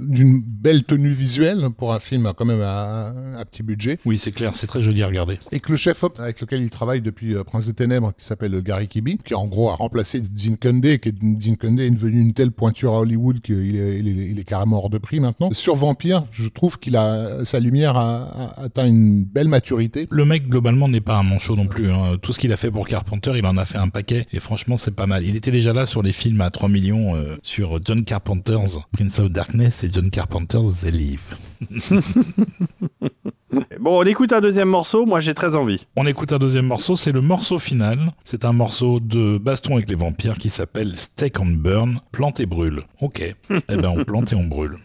d'une belle tenue visuelle pour un film quand même à, à petit budget. Oui, c'est clair, c'est très joli à regarder. Et que le chef-op avec lequel il travaille depuis euh, Prince des Ténèbres, qui s'appelle Gary Kibi, qui en gros a remplacé Gene Kunde, qui est, devenu une telle pointure à Hollywood qu'il est, il est, il est carrément hors de prix maintenant. Sur Vampire, je trouve qu'il a sa lumière a, a atteint une belle maturité. Le mec, globalement, n'est pas un manchot non plus. hein. Tout ce qu'il a fait pour Carpenter, il en a fait un paquet. Et franchement, c'est pas mal. Il était déjà là sur les films à 3 millions euh, sur John Carpenter's Prince of Darkness et John Carpenter's The Leaf. Bon, on écoute un deuxième morceau, moi j'ai très envie. On écoute un deuxième morceau, c'est le morceau final. C'est un morceau de baston avec les vampires qui s'appelle Steak and Burn, plante et brûle. Ok. eh ben, on plante et on brûle.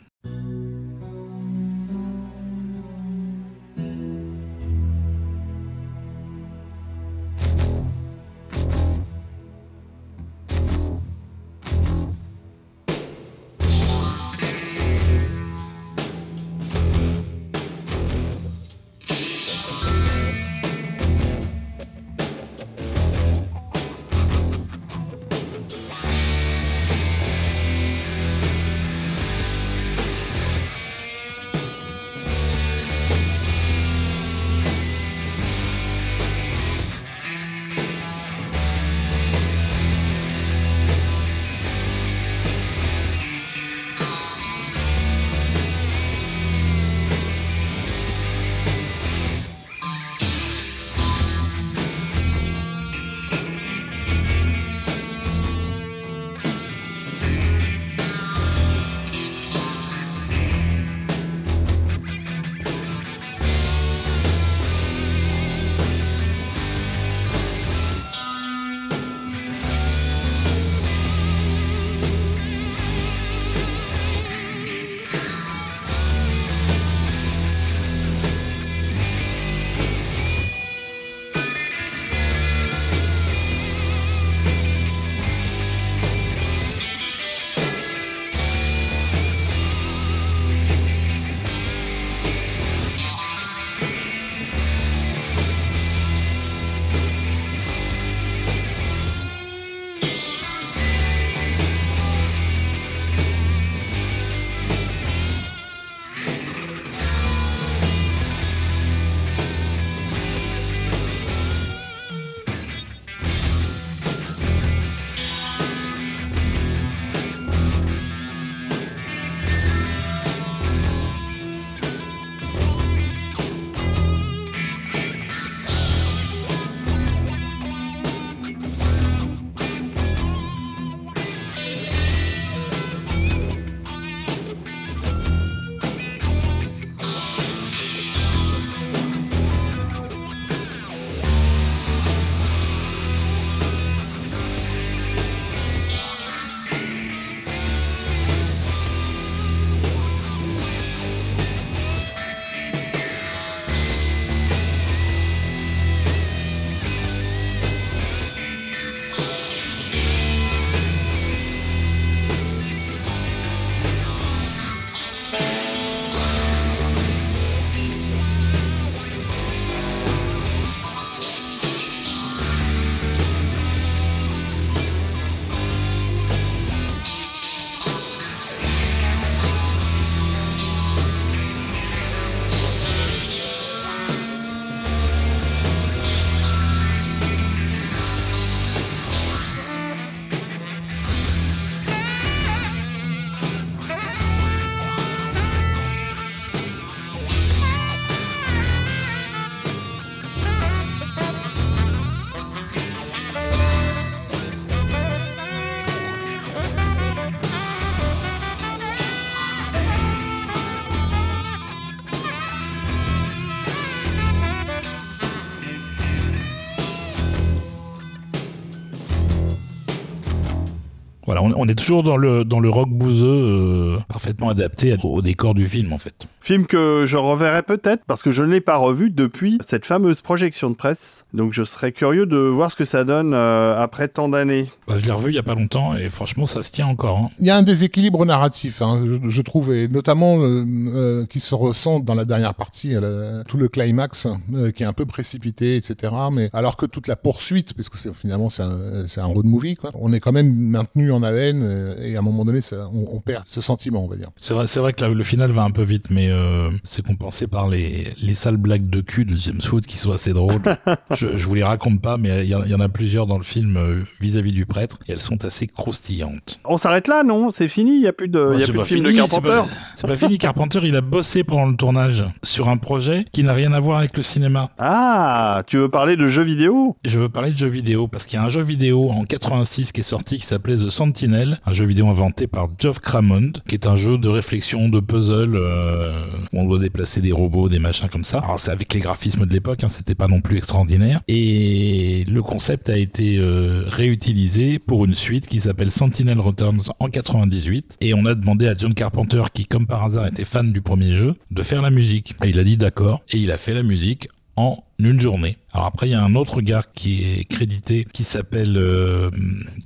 On, est toujours dans le dans le rock bouseux euh, parfaitement adapté au décor du film en fait. Film que je reverrai peut-être parce que je ne l'ai pas revu depuis cette fameuse projection de presse. Donc je serais curieux de voir ce que ça donne euh, après tant d'années. Bah, je l'ai revu il y a pas longtemps et franchement ça se tient encore. Hein. Il y a un déséquilibre narratif, hein, je, je trouve, et notamment euh, euh, qui se ressent dans la dernière partie, euh, tout le climax euh, qui est un peu précipité, etc. Mais alors que toute la poursuite, puisque c'est finalement c'est un, c'est un road movie, quoi, on est quand même maintenu en haleine et à un moment donné, ça, on, on perd ce sentiment, on va dire. C'est vrai, c'est vrai que la- le final va un peu vite, mais euh, c'est compensé par les, les sales blagues de cul de James Wood qui sont assez drôles. je, je vous les raconte pas, mais il y, en- il y en a plusieurs dans le film euh, vis-à-vis du prêtre et elles sont assez croustillantes. On s'arrête là, non? C'est fini, il n'y a plus de, il y a Ouais, plus de film de fini, Carpenter. c'est pas- C'est pas fini. Carpenter, il a bossé pendant le tournage sur un projet qui n'a rien à voir avec le cinéma. Ah, tu veux parler de jeux vidéo? Je veux parler de jeux vidéo parce qu'il y a un jeu vidéo en 86 qui est sorti qui s'appelait The Sentinel, un jeu vidéo inventé par Geoff Crammond, qui est un jeu de réflexion, de puzzle, euh, on doit déplacer des robots, des machins comme ça. Alors c'est avec les graphismes de l'époque, hein, c'était pas non plus extraordinaire. Et le concept a été euh, réutilisé pour une suite qui s'appelle Sentinel Returns en 98. Et on a demandé à John Carpenter, qui comme par hasard était fan du premier jeu, de faire la musique. Et il a dit d'accord, et il a fait la musique en une journée. Alors après, il y a un autre gars qui est crédité, qui s'appelle euh,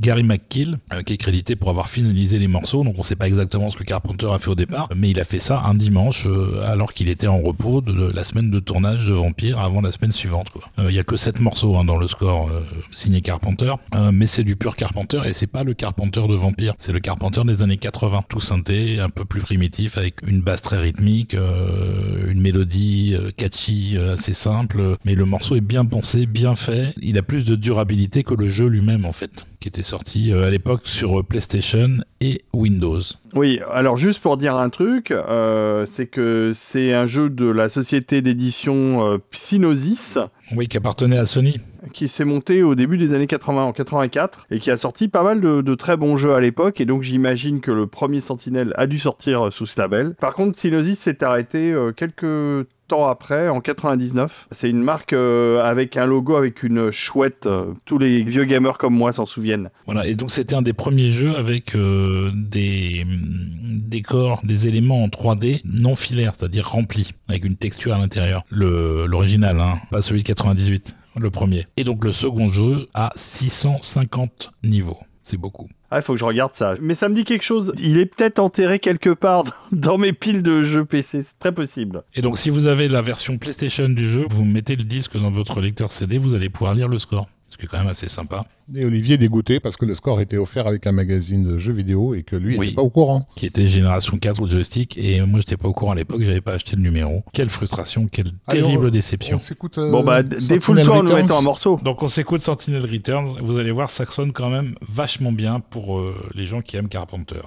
Gary McKill, euh, qui est crédité pour avoir finalisé les morceaux. Donc on sait pas exactement ce que Carpenter a fait au départ, mais il a fait ça un dimanche euh, alors qu'il était en repos de, la semaine de tournage de Vampire avant la semaine suivante. Euh, Il y a que sept morceaux hein, dans le score euh, signé Carpenter, mais c'est du pur Carpenter et c'est pas le Carpenter de Vampire, c'est le Carpenter des années 80, tout synthé, un peu plus primitif avec une basse très rythmique, une mélodie catchy assez simple, mais le morceau est bien pensé, bien fait. Il a plus de durabilité que le jeu lui-même en fait, qui était sorti euh, à l'époque sur euh, PlayStation et Windows. Oui, alors juste pour dire un truc, euh, c'est que c'est un jeu de la société d'édition euh, Psygnosis Oui, qui appartenait à Sony. qui s'est monté au début des années 80, en 84, et qui a sorti pas mal de, de très bons jeux à l'époque, et donc j'imagine que le premier Sentinelle a dû sortir sous ce label. Par contre, Psygnosis s'est arrêté euh, quelques temps après, en 99. C'est une marque euh, avec un logo avec une chouette. euh, tous les vieux gamers comme moi s'en souviennent. Voilà, et donc c'était un des premiers jeux avec euh, des mm, décors, des éléments en 3D non filaires, c'est-à-dire remplis, avec une texture à l'intérieur. L'original, hein, pas celui de 98, le premier. Et donc le second jeu a 650 niveaux. C'est beaucoup. Ah, il faut que je regarde ça. Mais ça me dit quelque chose. Il est peut-être enterré quelque part dans mes piles de jeux PC. C'est très possible. Et donc si vous avez la version PlayStation du jeu, vous mettez le disque dans votre lecteur CD, vous allez pouvoir lire le score ce qui est quand même assez sympa. Et Olivier dégoûté parce que le score était offert avec un magazine de jeux vidéo et que lui n'était pas au courant. Qui était génération 4 ou joystick et moi j'étais pas au courant à l'époque, j'avais pas acheté le numéro. Quelle frustration, quelle terrible déception. Euh, bon bah défoule-toi en nous mettant un morceau. Donc on s'écoute Sentinel Returns, vous allez voir ça sonne quand même vachement bien pour euh, les gens qui aiment Carpenter.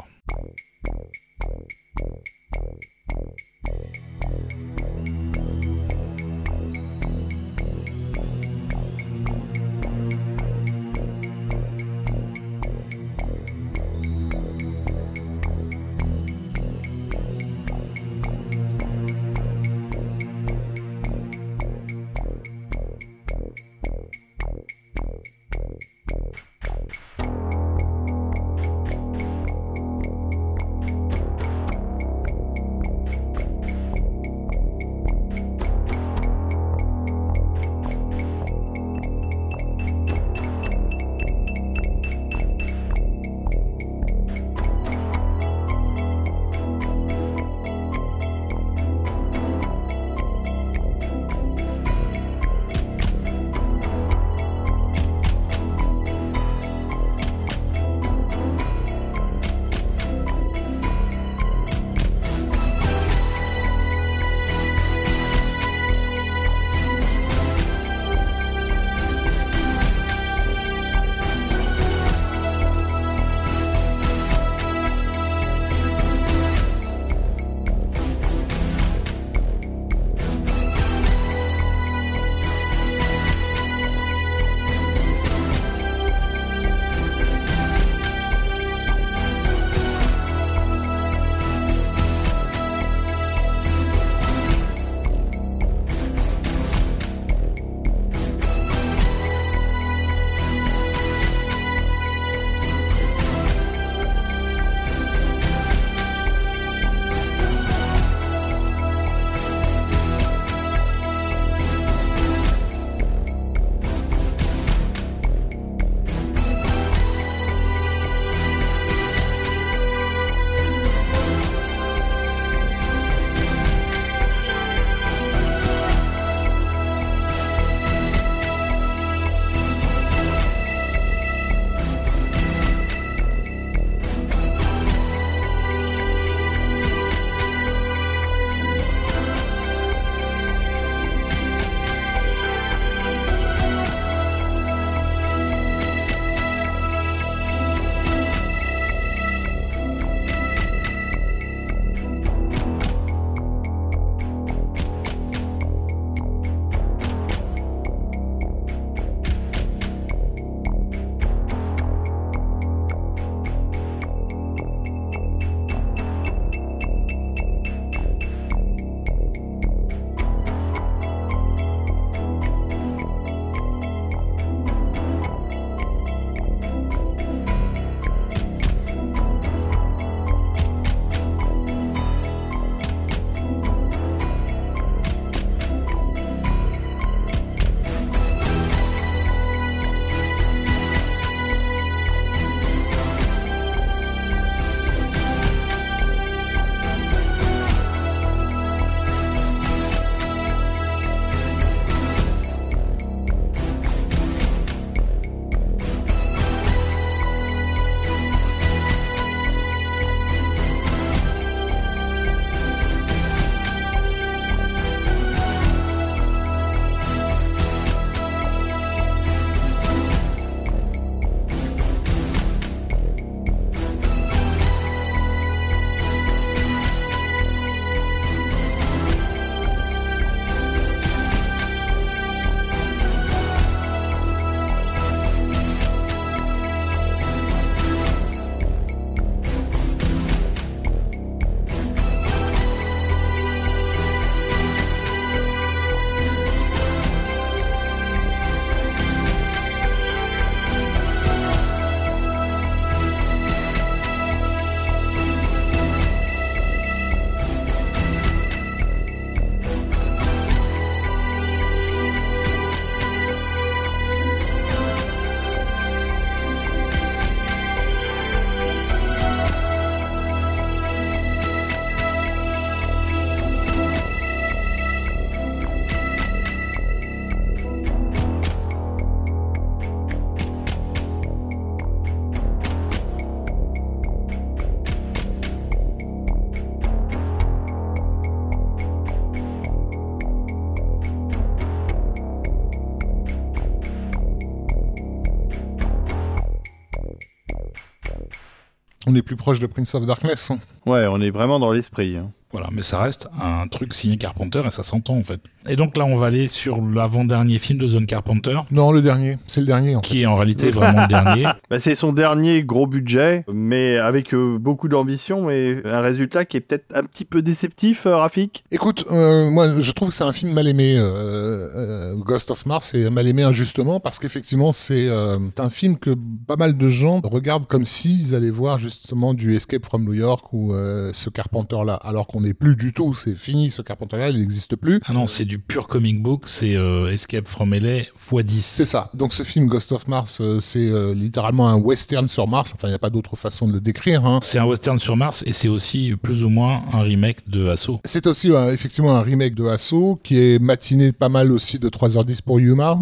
On est plus proche de Prince of Darkness. hein. Ouais, on est vraiment dans l'esprit. hein. Voilà, mais ça reste un truc signé Carpenter et ça s'entend en fait. Et donc là, on va aller sur l'avant-dernier film de John Carpenter, Non, le dernier. C'est le dernier. En fait. qui est en réalité vraiment le dernier. Bah, c'est son dernier gros budget, mais avec euh, beaucoup d'ambition, mais un résultat qui est peut-être un petit peu déceptif, euh, Rafik. Écoute, euh, moi, je trouve que c'est un film mal aimé. euh, euh, Ghost of Mars est mal aimé injustement parce qu'effectivement, c'est euh, un film que pas mal de gens regardent comme s'ils allaient voir justement du Escape from New York ou euh, ce Carpenter-là, alors qu'on n'est plus du tout. C'est fini, ce Carpenter-là, il n'existe plus. Ah non, c'est du pur comic book, c'est euh, Escape from LA x 10. C'est ça. Donc ce film Ghost of Mars, euh, c'est euh, littéralement un western sur Mars. Enfin, il n'y a pas d'autre façon de le décrire. Hein. C'est un western sur Mars et c'est aussi plus ou moins un remake de Assaut. C'est aussi effectivement un remake de Assaut qui est matiné pas mal aussi de 3h10 pour Yuma,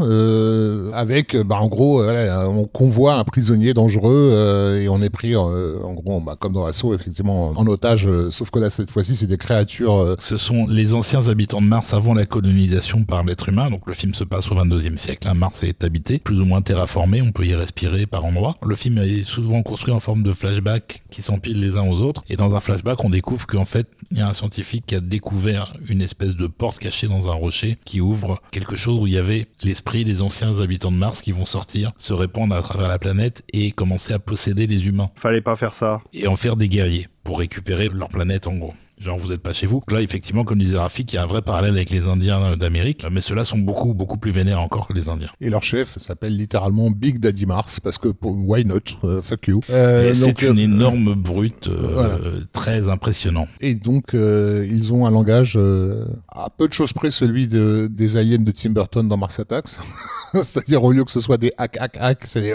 avec bah, en gros voilà, on convoie un prisonnier dangereux et on est pris en gros bah, comme dans Assaut effectivement en otage, sauf que là cette fois-ci c'est des créatures. Ce sont les anciens habitants de Mars avant la colonisation par l'être humain. Donc le film se passe au 22e siècle. hein. Mars est habité, plus ou moins terraformé. On peut y respirer par endroits. Le film est souvent construit en forme de flashback qui s'empilent les uns aux autres. Et dans un flashback, on découvre qu'en fait, il y a un scientifique qui a découvert une espèce de porte cachée dans un rocher qui ouvre quelque chose où il y avait l'esprit des anciens habitants de Mars qui vont sortir, se répandre à travers la planète et commencer à posséder les humains Fallait pas faire ça. et en faire des guerriers pour récupérer leur planète en gros. Genre vous n'êtes pas chez vous. Là effectivement comme disait Rafik, il y a un vrai parallèle avec les Indiens d'Amérique, mais ceux-là sont beaucoup beaucoup plus vénères encore que les Indiens. et leur chef s'appelle littéralement Big Daddy Mars parce que pour, why not? Euh, fuck you. Euh, c'est une euh, énorme brute euh, voilà. très impressionnant. Et donc, euh, ils ont un langage euh, à peu de choses près celui de, des aliens de Tim Burton dans Mars Attacks. C'est-à-dire, au lieu que ce soit des hack, hack, hack, c'est des...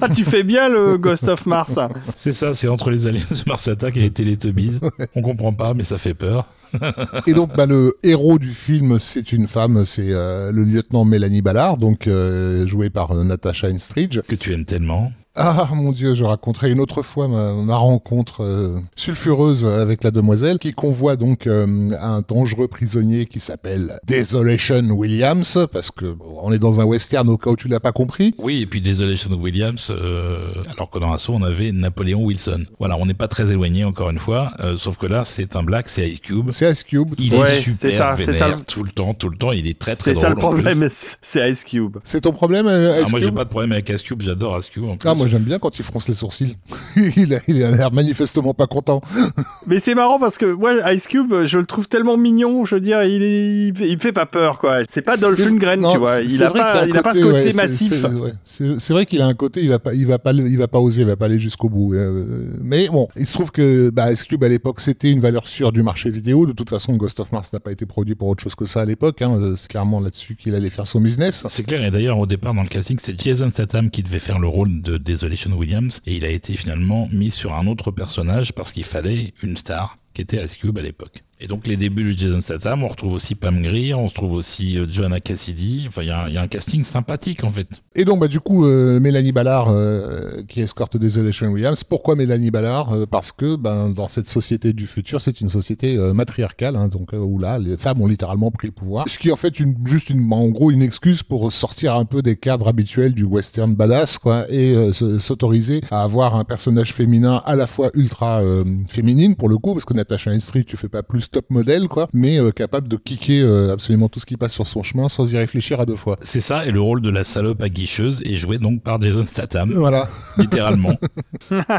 Ah, tu fais bien le Ghost of Mars. C'est ça, c'est entre les aliens de Mars Attack et les Teletubbies. On comprend pas, mais ça fait peur. Et donc, bah, le héros du film, c'est une femme, c'est euh, le lieutenant Mélanie Ballard, donc euh, jouée par euh, Natasha Henstridge. Que tu aimes tellement. Ah mon dieu, je raconterai une autre fois ma, ma rencontre euh, sulfureuse avec la demoiselle qui convoie donc euh, un dangereux prisonnier qui s'appelle Desolation Williams parce que bon, on est dans un western au cas où tu l'as pas compris. Oui, et puis désolé Sean Williams, euh, alors que dans Assaut on avait Napoléon Wilson. Voilà, on n'est pas très éloigné encore une fois, euh, sauf que là c'est un black, c'est Ice Cube. C'est Ice Cube. Il Ouais, est super c'est ça, c'est vénère ça le- tout le temps, tout le temps. Il est très très C'est ça le problème, c'est Ice Cube. C'est ton problème, euh, Ah, Ice moi j'ai Cube pas de problème avec Ice Cube, j'adore Ice Cube. En plus. Ah, moi j'aime bien quand il fronce les sourcils. il a il a l'air manifestement pas content. Mais c'est marrant parce que moi, Ice Cube, je le trouve tellement mignon. Je veux dire, il, est, il, il me fait pas peur, quoi. C'est pas Dolph Lundgren, non, tu vois. Il a pas, il a pas ce côté, ouais, massif. c'est- ouais. C'est c'est vrai qu'il a un côté, il va pas, il va pas, il va pas oser, il va pas aller jusqu'au bout. euh, mais bon, il se trouve que bah, Ice Cube à l'époque c'était une valeur sûre du marché vidéo. De toute façon, Ghost of Mars n'a pas été produit pour autre chose que ça à l'époque. Hein. Euh, C'est clairement là-dessus qu'il allait faire son business. C'est clair, et d'ailleurs au départ dans le casting c'est Jason Statham qui devait faire le rôle de Desolation Williams, et il a été finalement mis sur un autre personnage parce qu'il fallait une star qui était Ice Cube à l'époque. Et donc les débuts de Jason Statham, on retrouve aussi Pam Grier, on retrouve aussi euh, Joanna Cassidy, enfin il y, y a un casting sympathique en fait. Et donc, bah, du coup, euh, Mélanie Ballard, euh, qui escorte Desolation Williams. Pourquoi Mélanie Ballard? Euh, Parce que ben, dans cette société du futur, c'est une société euh, matriarcale, hein, donc euh, où là, les femmes ont littéralement pris le pouvoir. Ce qui est en fait une, juste une, en gros une excuse pour sortir un peu des cadres habituels du western badass, quoi, et se- s'autoriser à avoir un personnage féminin à la fois ultra féminine pour le coup, parce que Natasha Henstridge, tu fais pas plus top modèle, quoi, mais euh, capable de kicker euh, absolument tout ce qui passe sur son chemin sans y réfléchir à deux fois. C'est ça, et le rôle de la salope aguicheuse est joué donc par Jason Statham, Voilà. littéralement,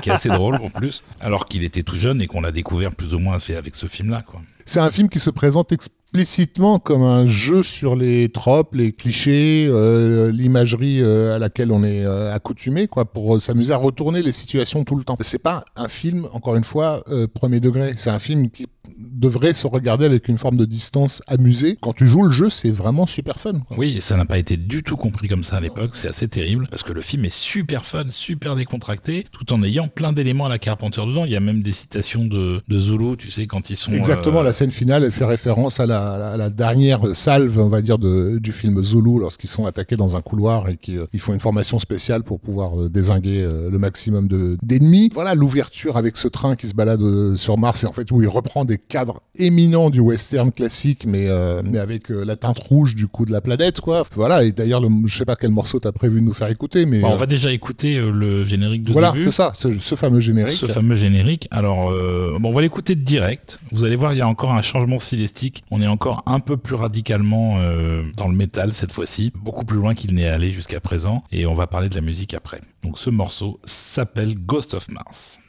qui est assez drôle en plus, alors qu'il était tout jeune et qu'on l'a découvert plus ou moins avec ce film-là. quoi. C'est un film qui se présente explicitement comme un jeu sur les tropes, les clichés, euh, l'imagerie euh, à laquelle on est euh, accoutumé, quoi, pour s'amuser à retourner les situations tout le temps. C'est pas un film, encore une fois, premier degré. C'est un film qui devrait se regarder avec une forme de distance amusée. Quand tu joues le jeu, c'est vraiment super fun. quoi. Oui, et ça n'a pas été du tout compris comme ça à l'époque, c'est assez terrible, parce que le film est super fun, super décontracté, tout en ayant plein d'éléments à la Carpenter dedans. Il y a même des citations de, de Zulu, tu sais, quand ils sont... Exactement, euh, la scène finale, elle fait référence à la, à la dernière salve, on va dire, de, du film Zulu, lorsqu'ils sont attaqués dans un couloir et qu'ils ils font une formation spéciale pour pouvoir euh, désinguer euh, le maximum de- d'ennemis. Voilà l'ouverture avec ce train qui se balade euh, sur Mars et en fait où il reprend des des cadres éminents du western classique, mais, euh, mais avec euh, la teinte rouge du coup de la planète, quoi. Voilà, et d'ailleurs, le- je sais pas quel morceau t'as prévu de nous faire écouter, mais... Bon, on euh, va déjà écouter le générique de voilà, début. c'est ça, ce, ce fameux générique. Ce fameux générique. Alors, bon, on va l'écouter direct. Vous allez voir, il y a encore un changement stylistique. On est encore un peu plus radicalement dans le métal cette fois-ci, beaucoup plus loin qu'il n'est allé jusqu'à présent. Et on va parler de la musique après. Donc, ce morceau s'appelle Ghost of Mars.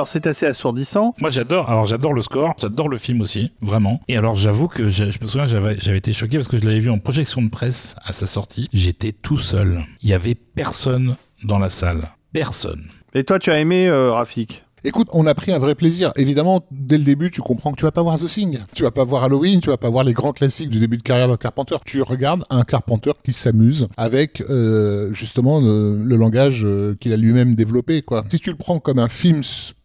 Alors c'est assez assourdissant. Moi j'adore, alors j'adore le score, j'adore le film aussi, vraiment. Et alors j'avoue que je, je me souviens, j'avais j'avais été choqué parce que je l'avais vu en projection de presse à sa sortie. J'étais tout seul. Il y avait personne dans la salle. Personne. Et toi, tu as aimé euh, Rafik? Écoute, on a pris un vrai plaisir. Évidemment, dès le début, tu comprends que tu vas pas voir The Thing. Tu vas pas voir Halloween, tu vas pas voir les grands classiques du début de carrière d'un Carpenter. Tu regardes un Carpenter qui s'amuse avec euh, justement le, le langage euh, qu'il a lui-même développé. Quoi. Si tu le prends comme un film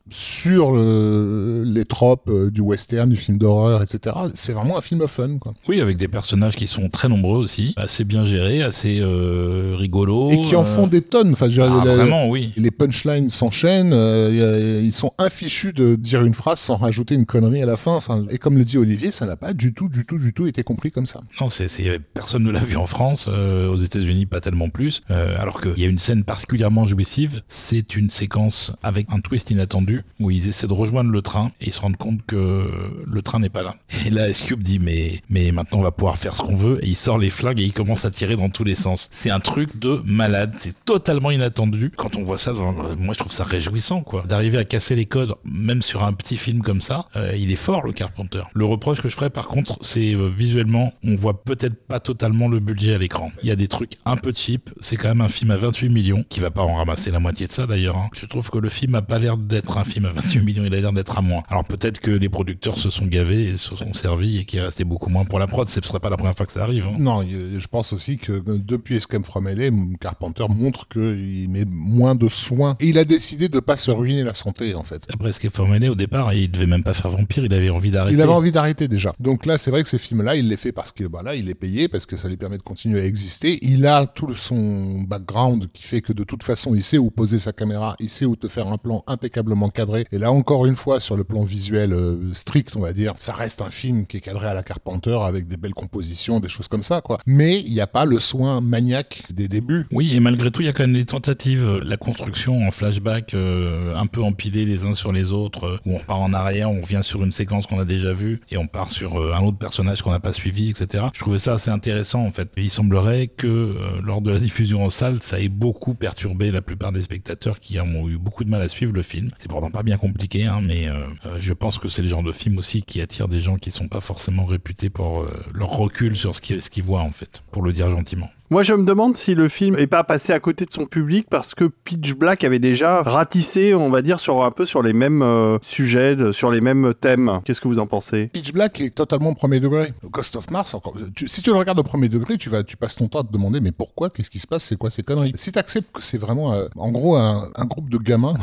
sur le, les tropes euh, du western, du film d'horreur, etc. C'est vraiment un film fun, quoi. Oui, avec des personnages qui sont très nombreux aussi, assez bien gérés, assez euh, rigolos. Et qui en font des tonnes. Enfin, je veux dire, Ah, la- vraiment, oui. les punchlines s'enchaînent. euh, ils sont infichus de dire une phrase sans rajouter une connerie à la fin. Enfin, et comme le dit Olivier, ça n'a pas du tout, du tout, du tout été compris comme ça. Non, c'est, personne ne l'a vu en France, euh, aux États-Unis pas tellement plus. Euh, alors qu'il y a une scène particulièrement jouissive, c'est une séquence avec un twist inattendu où ils essaient de rejoindre le train et ils se rendent compte que le train n'est pas là. Et là, Ice Cube dit mais mais maintenant on va pouvoir faire ce qu'on veut et il sort les flingues et il commence à tirer dans tous les sens. C'est un truc de malade, c'est totalement inattendu. Quand on voit ça, dans- moi je trouve ça réjouissant quoi, d'arriver à casser les codes, même sur un petit film comme ça. Euh, il est fort le Carpenter. Le reproche que je ferais par contre, c'est euh, visuellement, on voit peut-être pas totalement le budget à l'écran. Il y a des trucs un peu cheap. C'est quand même un film à 28 millions, qui va pas en ramasser la moitié de ça d'ailleurs. hein. Je trouve que le film a pas l'air d'être un film à 28 millions, il a l'air d'être à moins. Alors peut-être que les producteurs se sont gavés et se sont servis et qu'il restait beaucoup moins pour la prod. Ce serait pas la première fois que ça arrive. hein. Non, je pense aussi que euh, depuis Escape from LA, Carpenter montre qu'il met moins de soins. Et il a décidé de pas se ruiner la santé, en fait. Après Escape from LA, au départ, il devait même pas faire Vampire, il avait envie d'arrêter. Il avait envie d'arrêter déjà. Donc là, c'est vrai que ces films-là, il les fait parce que bah là, il est payé, parce que ça lui permet de continuer à exister. Il a tout son background qui fait que de toute façon, il sait où poser sa caméra, il sait où te faire un plan impeccablement Et là, encore une fois, sur le plan visuel euh, strict, on va dire, ça reste un film qui est cadré à la Carpenter avec des belles compositions, des choses comme ça, quoi. Mais il n'y a pas le soin maniaque des débuts. Oui, et malgré tout, il y a quand même des tentatives. La construction en flashback, euh, un peu empilés les uns sur les autres, euh, où on repart en arrière, on revient sur une séquence qu'on a déjà vue, et on part sur un autre personnage qu'on n'a pas suivi, etc. Je trouvais ça assez intéressant, en fait. Et il semblerait que lors de la diffusion en salle, ça ait beaucoup perturbé la plupart des spectateurs qui ont eu beaucoup de mal à suivre le film. C'est pourtant pas bien compliqué, hein, mais euh, euh, je pense que c'est le genre de film aussi qui attire des gens qui sont pas forcément réputés pour euh, leur recul sur ce qu'ils voient, en fait, pour le dire gentiment. Moi, je me demande si le film est pas passé à côté de son public parce que Pitch Black avait déjà ratissé, on va dire, sur un peu sur les mêmes euh, sujets, sur les mêmes thèmes. Qu'est-ce que vous en pensez? Pitch Black est totalement premier degré. Ghost of Mars, encore. si tu le regardes au premier degré, tu vas, tu passes ton temps à te demander, mais pourquoi? Qu'est-ce qui se passe? C'est quoi ces conneries? Si tu acceptes que c'est vraiment, euh, en gros, un, un groupe de gamins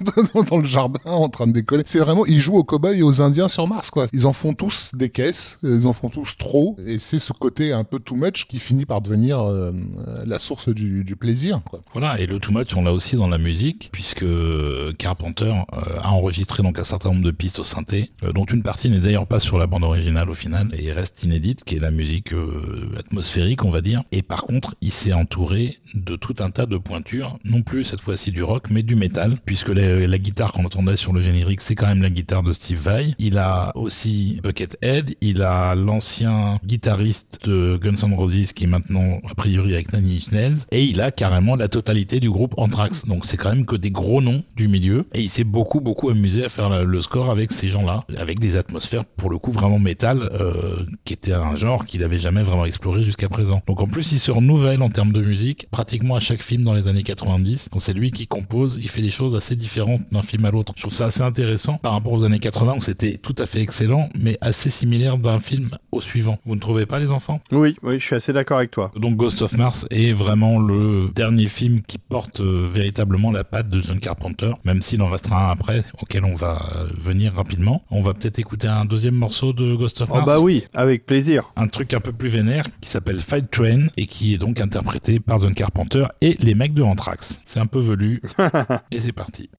dans le jardin en train de décoller, c'est vraiment, ils jouent aux cow-boys et aux Indiens sur Mars, quoi. Ils en font tous des caisses, ils en font tous trop, et c'est ce côté un peu too much qui finit par devenir euh, la source du, plaisir. Voilà, et le too much, on l'a aussi dans la musique, puisque Carpenter euh, a enregistré donc un certain nombre de pistes au synthé, euh, dont une partie n'est d'ailleurs pas sur la bande originale au final, et reste inédite, qui est la musique atmosphérique, on va dire. Et par contre, il s'est entouré de tout un tas de pointures, non plus cette fois-ci du rock, mais du métal, puisque la, la guitare qu'on entendait sur le générique, c'est quand même la guitare de Steve Vai. Il a aussi Buckethead, il a l'ancien guitariste de Guns N' Roses, qui maintenant a priori avec Nine Inch Nails, et il a carrément la totalité du groupe Anthrax. Donc c'est quand même que des gros noms du milieu, et il s'est beaucoup beaucoup amusé à faire le score avec ces gens-là, avec des atmosphères pour le coup vraiment métal, euh, qui était un genre qu'il avait jamais vraiment exploré jusqu'à présent. Donc en plus il se renouvelle en termes de musique, pratiquement à chaque film dans les années 90. Quand c'est lui qui compose, il fait des choses assez différentes d'un film à l'autre. Je trouve ça assez intéressant par rapport aux années 80 où c'était tout à fait excellent, mais assez similaire d'un film au suivant. Vous ne trouvez pas les enfants? Oui, oui, je suis assez d'accord avec toi. donc Ghost of Mars est vraiment le dernier film qui porte euh, véritablement la patte de John Carpenter, même s'il en restera un après, auquel on va euh, venir rapidement. On va peut-être écouter un deuxième morceau de Ghost of Oh Mars. bah oui, avec plaisir. Un truc un peu plus vénère qui s'appelle Fight Train et qui est donc interprété par John Carpenter et les mecs de Anthrax. C'est un peu velu et c'est parti.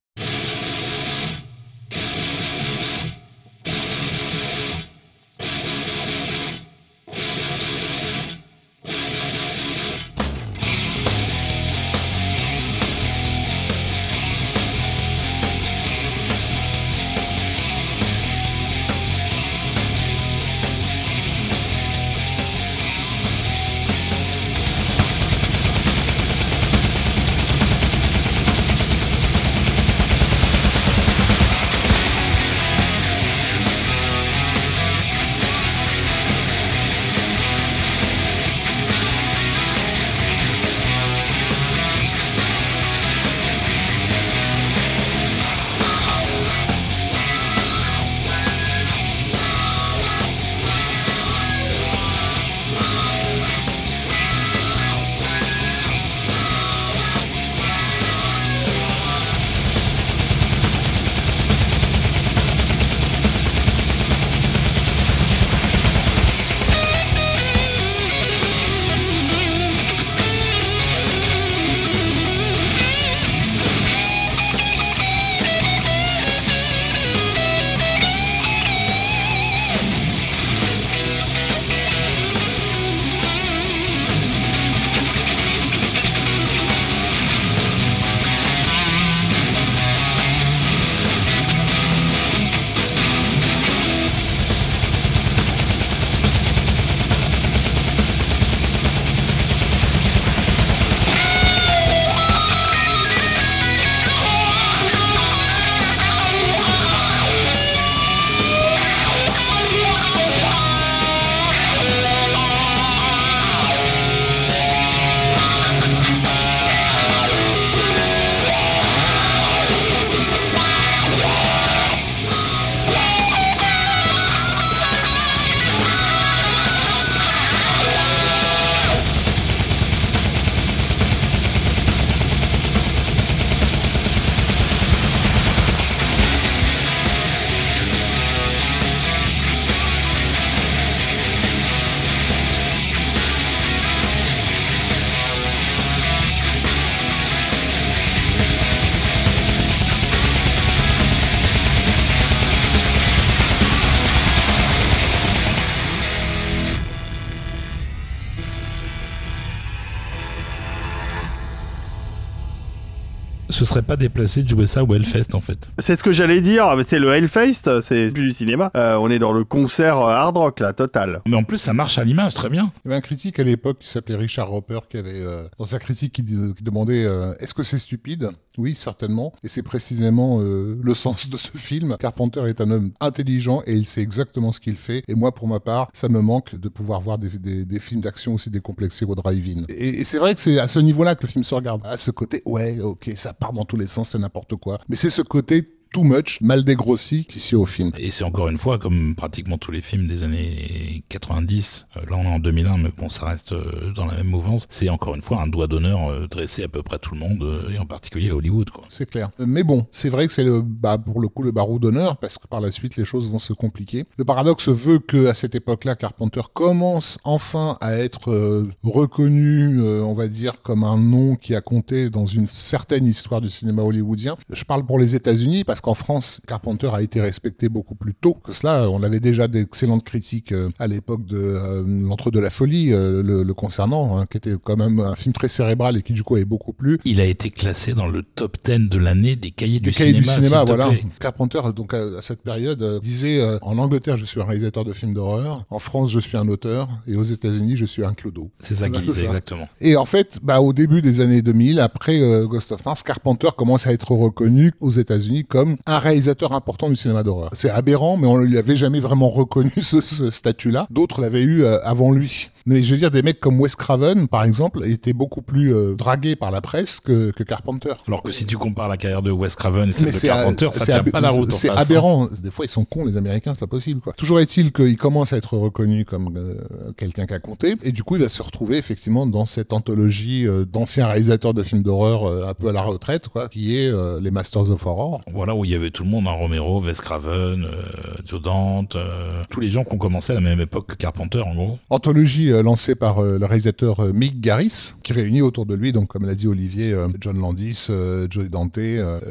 Serait pas déplacé de jouer ça au Hellfest en fait. C'est ce que j'allais dire, c'est le Hellfest, c'est plus du cinéma. Euh, on est dans le concert euh, hard rock, là, total. Mais en plus, ça marche à l'image, très bien. Il y avait un critique à l'époque qui s'appelait Richard Roper qui avait, euh, dans sa critique, qui, qui demandait est-ce que c'est stupide Oui, certainement. Et c'est précisément le sens de ce film. Carpenter est un homme intelligent et il sait exactement ce qu'il fait. Et moi, pour ma part, ça me manque de pouvoir voir des films d'action aussi décomplexés au drive-in. Et, et c'est vrai que c'est à ce niveau-là que le film se regarde. À ce côté, ouais, ok, ça part dans tous les sens, c'est n'importe quoi. Mais c'est ce côté too much, mal dégrossi qu'ici au film. Et c'est encore une fois, comme pratiquement tous les films des années 90, euh, là on est en 2001, mais bon, ça reste euh, dans la même mouvance, c'est encore une fois un doigt d'honneur euh, dressé à peu près tout le monde, et en particulier à Hollywood. Quoi. C'est clair. Mais bon, c'est vrai que c'est le, bah, pour le coup le barreau d'honneur, parce que par la suite les choses vont se compliquer. Le paradoxe veut que à cette époque-là, Carpenter commence enfin à être reconnu, on va dire, comme un nom qui a compté dans une certaine histoire du cinéma hollywoodien. Je parle pour les États-Unis parce qu'en France, Carpenter a été respecté beaucoup plus tôt que cela. On avait déjà d'excellentes critiques euh, à l'époque de euh, l'entre de la folie euh, le, concernant, hein, qui était quand même un film très cérébral et qui du coup avait beaucoup plu. Il a été classé dans le top 10 de l'année des cahiers du cahiers cinéma. Du cinéma voilà. Carpenter, donc à, cette période, disait en Angleterre, je suis un réalisateur de films d'horreur. En France, je suis un auteur. Et aux États-Unis, je suis un clodo. C'est ça qu'il disait exactement. Et en fait, bah, au début des années 2000, après Ghost of Mars, Carpenter commence à être reconnu aux États-Unis comme un réalisateur important du cinéma d'horreur. C'est aberrant, mais on ne lui avait jamais vraiment reconnu ce, statut-là. D'autres l'avaient eu euh, avant lui. Mais je veux dire, des mecs comme Wes Craven, par exemple, étaient beaucoup plus euh, dragués par la presse que, que, Carpenter. Alors que si tu compares la carrière de Wes Craven et celle de Carpenter, ça tient pas la route. C'est aberrant. Des fois, ils sont cons, les Américains, c'est pas possible. Quoi. Toujours est-il qu'il commence à être reconnu comme euh, quelqu'un qui a compté, et du coup, il va se retrouver effectivement dans cette anthologie d'anciens réalisateurs de films d'horreur un peu à la retraite, quoi, qui est les Masters of Horror. Voilà où il y avait tout le monde, hein, Romero, Wes Craven, euh, Joe Dante, euh, tous les gens qui ont commencé à la même époque que Carpenter, en gros. Anthologie euh, lancée par le réalisateur Mick Garris, qui réunit autour de lui, donc comme l'a dit Olivier, John Landis, Joe Dante,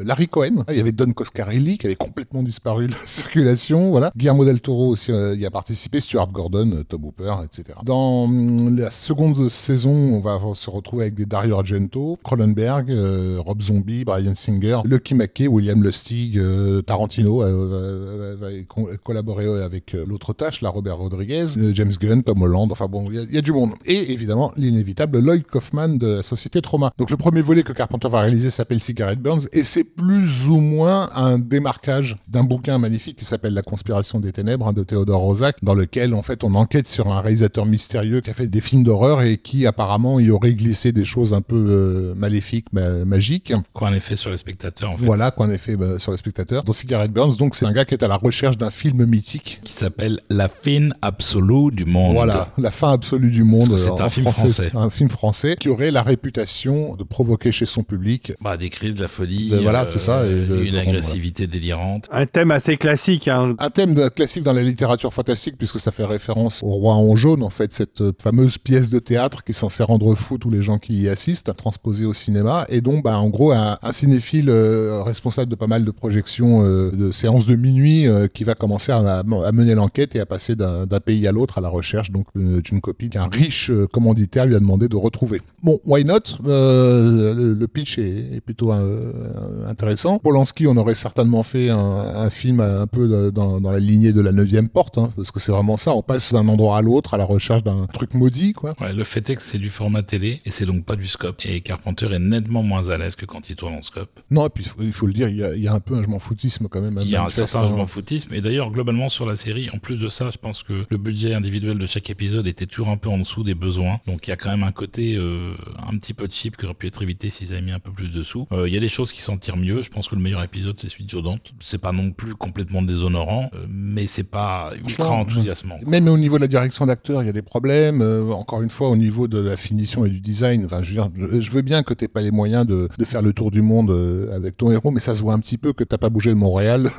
Larry Cohen. Il y avait Don Coscarelli qui avait complètement disparu de la circulation, voilà. Guillermo del Toro aussi y a participé, Stuart Gordon, Tom Hooper, etc. Dans hum, la seconde saison, on va se retrouver avec des Dario Argento, Cronenberg, Rob Zombie, Brian Singer, Lucky McKay, William Lustig, Tarantino va collaborer avec euh, l'autre tâche, la Robert Rodriguez, euh, James Gunn, Tom Holland, enfin bon, il y, a du monde. Et évidemment, l'inévitable Lloyd Kaufman de la société Trauma. Donc le premier volet que Carpenter va réaliser s'appelle Cigarette Burns, et c'est plus ou moins un démarquage d'un bouquin magnifique qui s'appelle La conspiration des ténèbres hein, de Theodore Roszak, dans lequel en fait on enquête sur un réalisateur mystérieux qui a fait des films d'horreur et qui apparemment y aurait glissé des choses un peu euh, maléfiques, magiques. Quoi un effet sur les spectateurs en fait. Voilà, quoi un effet bah, sur les spectateurs. Dans Cigarette Burns, donc c'est un gars qui est à la recherche d'un film mythique. Qui s'appelle La fin absolue du monde. Voilà, la fin absolue du monde. C'est un film français, Un film français qui aurait la réputation de provoquer chez son public. Bah, des crises de la folie. voilà, c'est ça. Et une agressivité délirante. Un thème assez classique. Hein. Un thème classique dans la littérature fantastique puisque ça fait référence au roi en jaune, en fait, cette fameuse pièce de théâtre qui est censée rendre fou tous les gens qui y assistent, transposée au cinéma. Et donc, bah, en gros, un, cinéphile euh, responsable de pas mal de projections euh, de séances de minuit euh, qui va commencer à, mener l'enquête et à passer d'un pays à l'autre à la recherche donc euh, d'une copie qu'un riche euh, commanditaire lui a demandé de retrouver. Bon, why not? Le, pitch est, plutôt intéressant. Polanski, on aurait certainement fait un, film un peu dans, la lignée de la neuvième porte, hein, parce que c'est vraiment ça. On passe d'un endroit à l'autre à la recherche d'un truc maudit, quoi. Ouais, le fait est que c'est du format télé et c'est donc pas du scope. Et Carpenter est nettement moins à l'aise que quand il tourne en scope. Non, et puis il faut le dire, il y a, un peu un je m'en foutisme quand même. Il y a un certain je m'en foutisme. Et d'ailleurs, globalement, sur la série, en plus de ça, je pense que le budget individuel de chaque épisode était toujours un peu en dessous des besoins. Donc il y a quand même un côté euh, un petit peu cheap qui aurait pu être évité s'ils avaient mis un peu plus de sous. Euh, il y a des choses qui s'en tirent mieux. Je pense que le meilleur épisode, c'est celui de Joe Dante. C'est pas non plus complètement déshonorant, euh, mais c'est pas ultra enthousiasmant. Même au niveau de la direction d'acteur, il y a des problèmes. encore une fois, au niveau de la finition et du design, enfin, je veux, dire, je veux bien que t'aies pas les moyens de, de, faire le tour du monde avec ton héros, mais ça se voit un petit peu que t'as pas bougé de Montréal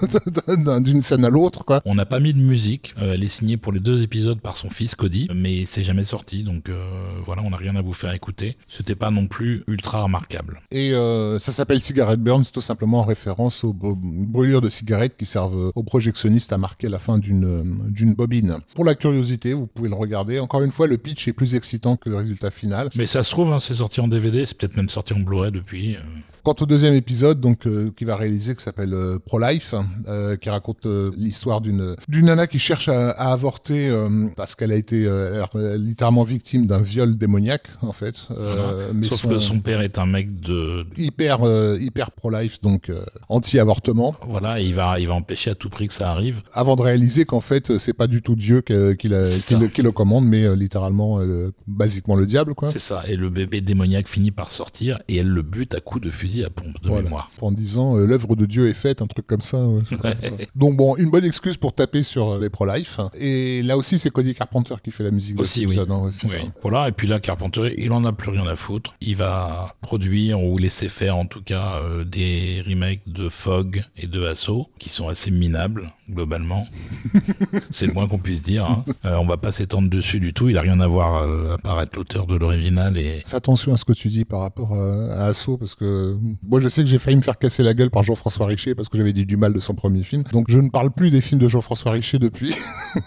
d'une scène à l'autre, quoi. On n'a pas mis de musique. Euh, elle est signée pour les deux épisodes par son fils Cody, mais c'est jamais sorti, donc euh, voilà, on n'a rien à vous faire écouter. C'était pas non plus ultra remarquable. Et euh, ça s'appelle Cigarette Burns, tout simplement en référence aux brûlures de cigarettes qui servent aux projectionnistes à marquer la fin d'une d'une bobine. Pour la curiosité, vous pouvez le regarder. Encore une fois, le pitch est plus excitant que le résultat final. Mais ça se trouve, hein, c'est sorti en DVD, c'est peut-être même sorti en Blu-ray depuis. Quant au deuxième épisode, donc euh, qui va réaliser, qui s'appelle euh, Pro-Life, euh, qui raconte euh, l'histoire d'une d'une nana qui cherche à, à avorter euh, parce qu'elle a été littéralement victime d'un viol démoniaque en fait. Euh, Voilà. Sauf que son père est un mec de hyper hyper pro-life, donc euh, anti-avortement. voilà, et il va il va empêcher à tout prix que ça arrive. Avant de réaliser qu'en fait c'est pas du tout Dieu qui, la- le, qui le commande, mais littéralement, euh, basiquement le diable quoi. C'est ça. Et le bébé démoniaque finit par sortir et elle le bute à coups de fusil à pompe de Voilà. mémoire. En disant euh, l'œuvre de Dieu est faite, un truc comme ça. ouais. Donc bon, une bonne excuse pour taper sur euh, les pro-life. Et là aussi, c'est Cody Carpenter qui fait la musique. Aussi, oui. épisode, ouais, c'est Oui. ça. Voilà. Et puis là, Carpenter, il en a plus rien à foutre. Il va produire ou laisser faire, en tout cas, euh, des remakes de Fog et de Asso qui sont assez minables globalement. c'est le moins qu'on puisse dire. Hein. Euh, on va pas s'étendre dessus du tout. Il a rien à voir euh, à part être l'auteur de l'original et Fais attention à ce que tu dis par rapport à Asso, parce que moi je sais que j'ai failli me faire casser la gueule par Jean-François Richer parce que j'avais dit du mal de son premier film. Donc je ne parle plus des films de Jean-François Richer depuis.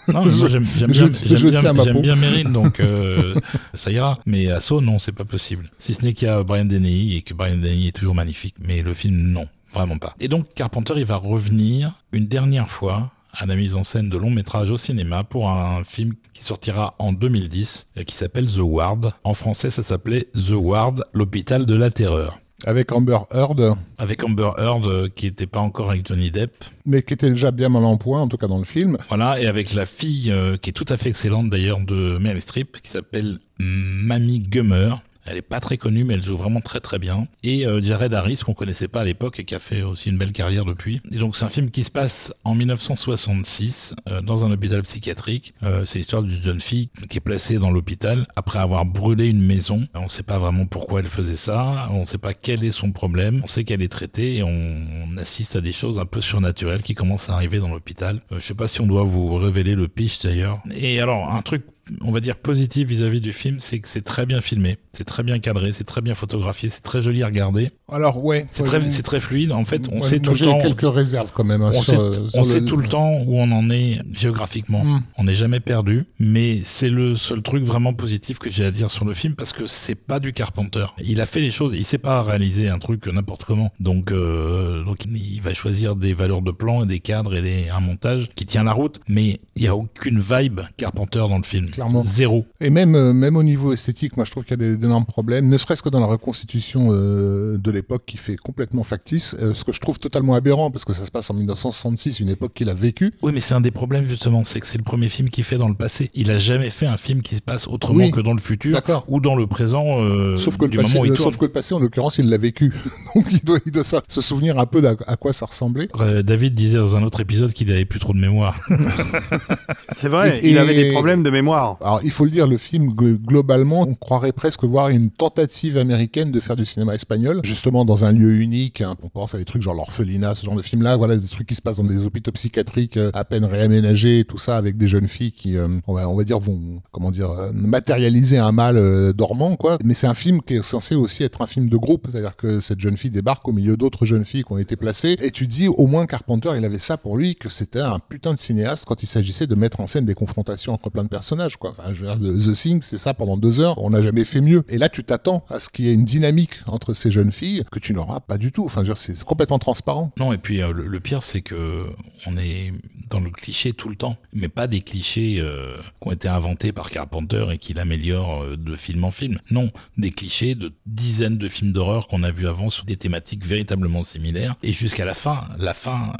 Non, mais moi j'aime je- bien, je tiens bien, ma j'aime peau. bien Mérine, donc euh, ça ira. Mais Asso, non, c'est pas possible. Si ce n'est qu'il y a Brian Dennehy et que Brian Dennehy est toujours magnifique, mais le film, non, vraiment pas. Et donc Carpenter, il va revenir une dernière fois à la mise en scène de long métrage au cinéma pour un film qui sortira en 2010 et qui s'appelle The Ward. En français, ça s'appelait The Ward, l'hôpital de la terreur. Avec Amber Heard, Avec Amber Heard euh, qui était pas encore avec Johnny Depp. mais qui était déjà bien mal en point, en tout cas dans le film. Voilà, et avec la fille euh, qui est tout à fait excellente d'ailleurs de Meryl Streep, qui s'appelle Mamie Gummer. Elle est pas très connue, mais elle joue vraiment très très bien. Et euh, Jared Harris, qu'on connaissait pas à l'époque et qui a fait aussi une belle carrière depuis. Et donc c'est un film qui se passe en 1966 euh, dans un hôpital psychiatrique. Euh, c'est l'histoire d'une jeune fille qui est placée dans l'hôpital après avoir brûlé une maison. On ne sait pas vraiment pourquoi elle faisait ça. On ne sait pas quel est son problème. On sait qu'elle est traitée et on, on assiste à des choses un peu surnaturelles qui commencent à arriver dans l'hôpital. Euh, je sais pas si on doit vous révéler le pitch d'ailleurs. Et alors un truc on va dire positif vis-à-vis du film, c'est que c'est très bien filmé, c'est très bien cadré, c'est très bien photographié, c'est très joli à regarder, Alors ouais, c'est ouais, très, c'est très fluide. En fait, on ouais, sait tout le temps. quelques réserves quand même. hein, On sur, sait, euh, on sur sait tout le temps où on en est géographiquement. Hmm. On n'est jamais perdu, mais c'est le seul truc vraiment positif que j'ai à dire sur le film parce que c'est pas du Carpenter. Il a fait les choses, il sait pas réaliser un truc n'importe comment. Donc, euh, donc il va choisir des valeurs de plan et des cadres et des, un montage qui tient la route, mais il y a aucune vibe Carpenter dans le film. Clairement. Zéro. Et même, euh, même au niveau esthétique, moi je trouve qu'il y a des- d'énormes problèmes, ne serait-ce que dans la reconstitution euh, de l'époque qui fait complètement factice, euh, ce que je trouve totalement aberrant parce que ça se passe en 1966, une époque qu'il a vécue. Oui, mais c'est un des problèmes justement, c'est que c'est le premier film qu'il fait dans le passé. Il a jamais fait un film qui se passe autrement Oui. que dans le futur D'accord. ou dans le présent euh, Sauf que, le du passé, moment où il tourne. sauf que le passé, en l'occurrence, il l'a vécu. Donc il doit, il doit sa- se souvenir un peu à quoi ça ressemblait. Euh, David disait dans un autre épisode qu'il avait plus trop de mémoire. C'est vrai, Et- il avait des problèmes de mémoire. Alors, il faut le dire, le film, gl- globalement, on croirait presque voir une tentative américaine de faire du cinéma espagnol, justement dans un lieu unique. hein. On pense à des trucs genre l'orphelinat, ce genre de film-là, voilà, des trucs qui se passent dans des hôpitaux psychiatriques euh, à peine réaménagés, tout ça, avec des jeunes filles qui, euh, on, va, dire, vont, comment dire, euh, matérialiser un mal dormant, quoi. Mais c'est un film qui est censé aussi être un film de groupe, c'est-à-dire que cette jeune fille débarque au milieu d'autres jeunes filles qui ont été placées, et tu dis, au moins Carpenter, il avait ça pour lui, que c'était un putain de cinéaste quand il s'agissait de mettre en scène des confrontations entre plein de personnages, Enfin, The Thing, c'est ça pendant deux heures, on n'a jamais fait mieux. Et là, tu t'attends à ce qu'il y ait une dynamique entre ces jeunes filles que tu n'auras pas du tout. Enfin, c'est complètement transparent. non, et puis euh, le, pire, c'est que on est dans le cliché tout le temps, mais pas des clichés euh, qui ont été inventés par Carpenter et qu'il améliore euh, de film en film. Non, des clichés de dizaines de films d'horreur qu'on a vus avant sur des thématiques véritablement similaires. Et jusqu'à la fin, la fin,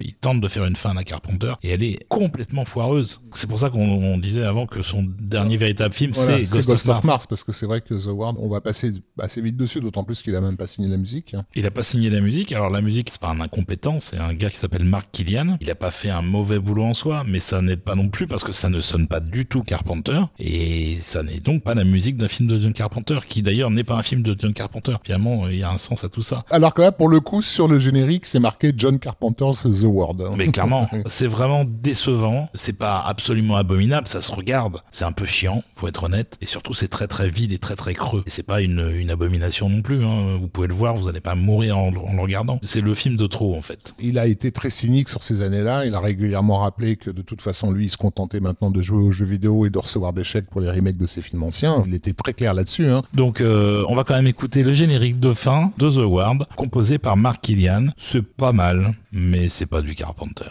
il tente de faire une fin à Carpenter et elle est complètement foireuse. C'est pour ça qu'on on disait avant que son dernier véritable film, Voilà, c'est Ghost, of Mars. parce que c'est vrai que The Ward, on va passer assez vite dessus, d'autant plus qu'il a même pas signé la musique. hein. Il a pas signé la musique. Alors la musique, c'est pas un incompétent, c'est un gars qui s'appelle Mark Killian. Il a pas fait un mauvais boulot en soi, mais ça n'aide pas non plus parce que ça ne sonne pas du tout Carpenter et ça n'est donc pas la musique d'un film de John Carpenter qui d'ailleurs n'est pas un film de John Carpenter. Finalement, il y a un sens à tout ça. Alors que là, pour le coup, sur le générique, c'est marqué John Carpenter's The Ward. Mais clairement, c'est vraiment décevant. C'est pas absolument abominable, ça se regarde. C'est un peu chiant, faut être honnête. Et surtout, c'est très très vide et très très creux. Et c'est pas une, une abomination non plus. Hein. Vous pouvez le voir, vous allez pas mourir en, en le regardant. C'est le film de trop en fait. Il a été très cynique sur ces années-là Il a régulièrement rappelé que de toute façon, lui, il se contentait maintenant de jouer aux jeux vidéo et de recevoir des chèques pour les remakes de ses films anciens. Il était très clair là-dessus. Hein. Donc, euh, on va quand même écouter le générique de fin de The Ward, composé par Mark Killian. C'est pas mal, mais c'est pas du Carpenter.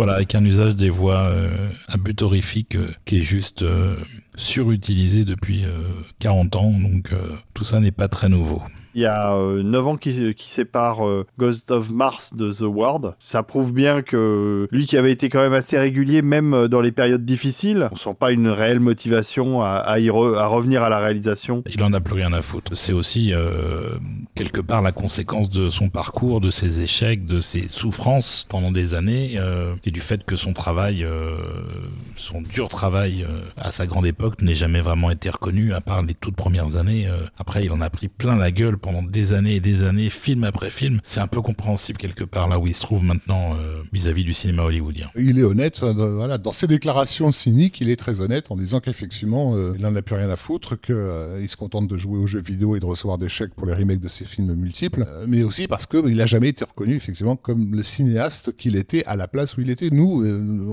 Voilà, avec un usage des voix euh, à but horrifique euh, qui est juste euh, surutilisé depuis 40 ans, donc tout ça n'est pas très nouveau. Il y a 9 ans qui, qui séparent Ghost of Mars de The Ward. Ça prouve bien que lui qui avait été quand même assez régulier, même dans les périodes difficiles, on sent pas une réelle motivation à, revenir à la réalisation. Il en a plus rien à foutre. C'est aussi quelque part la conséquence de son parcours, de ses échecs, de ses souffrances pendant des années et du fait que son travail, son dur travail à sa grande époque n'ait jamais vraiment été reconnu, à part les toutes premières années. Euh, après, il en a pris plein la gueule pendant des années et des années, film après film. C'est un peu compréhensible quelque part là où il se trouve maintenant euh, vis-à-vis du cinéma hollywoodien. Il est honnête, euh, voilà, dans ses déclarations cyniques, il est très honnête en disant qu'effectivement, il n'en a plus rien à foutre, qu'il se contente de jouer aux jeux vidéo et de recevoir des chèques pour les remakes de ses films multiples, mais aussi parce qu'il n'a jamais été reconnu effectivement comme le cinéaste qu'il était à la place où il était. Nous,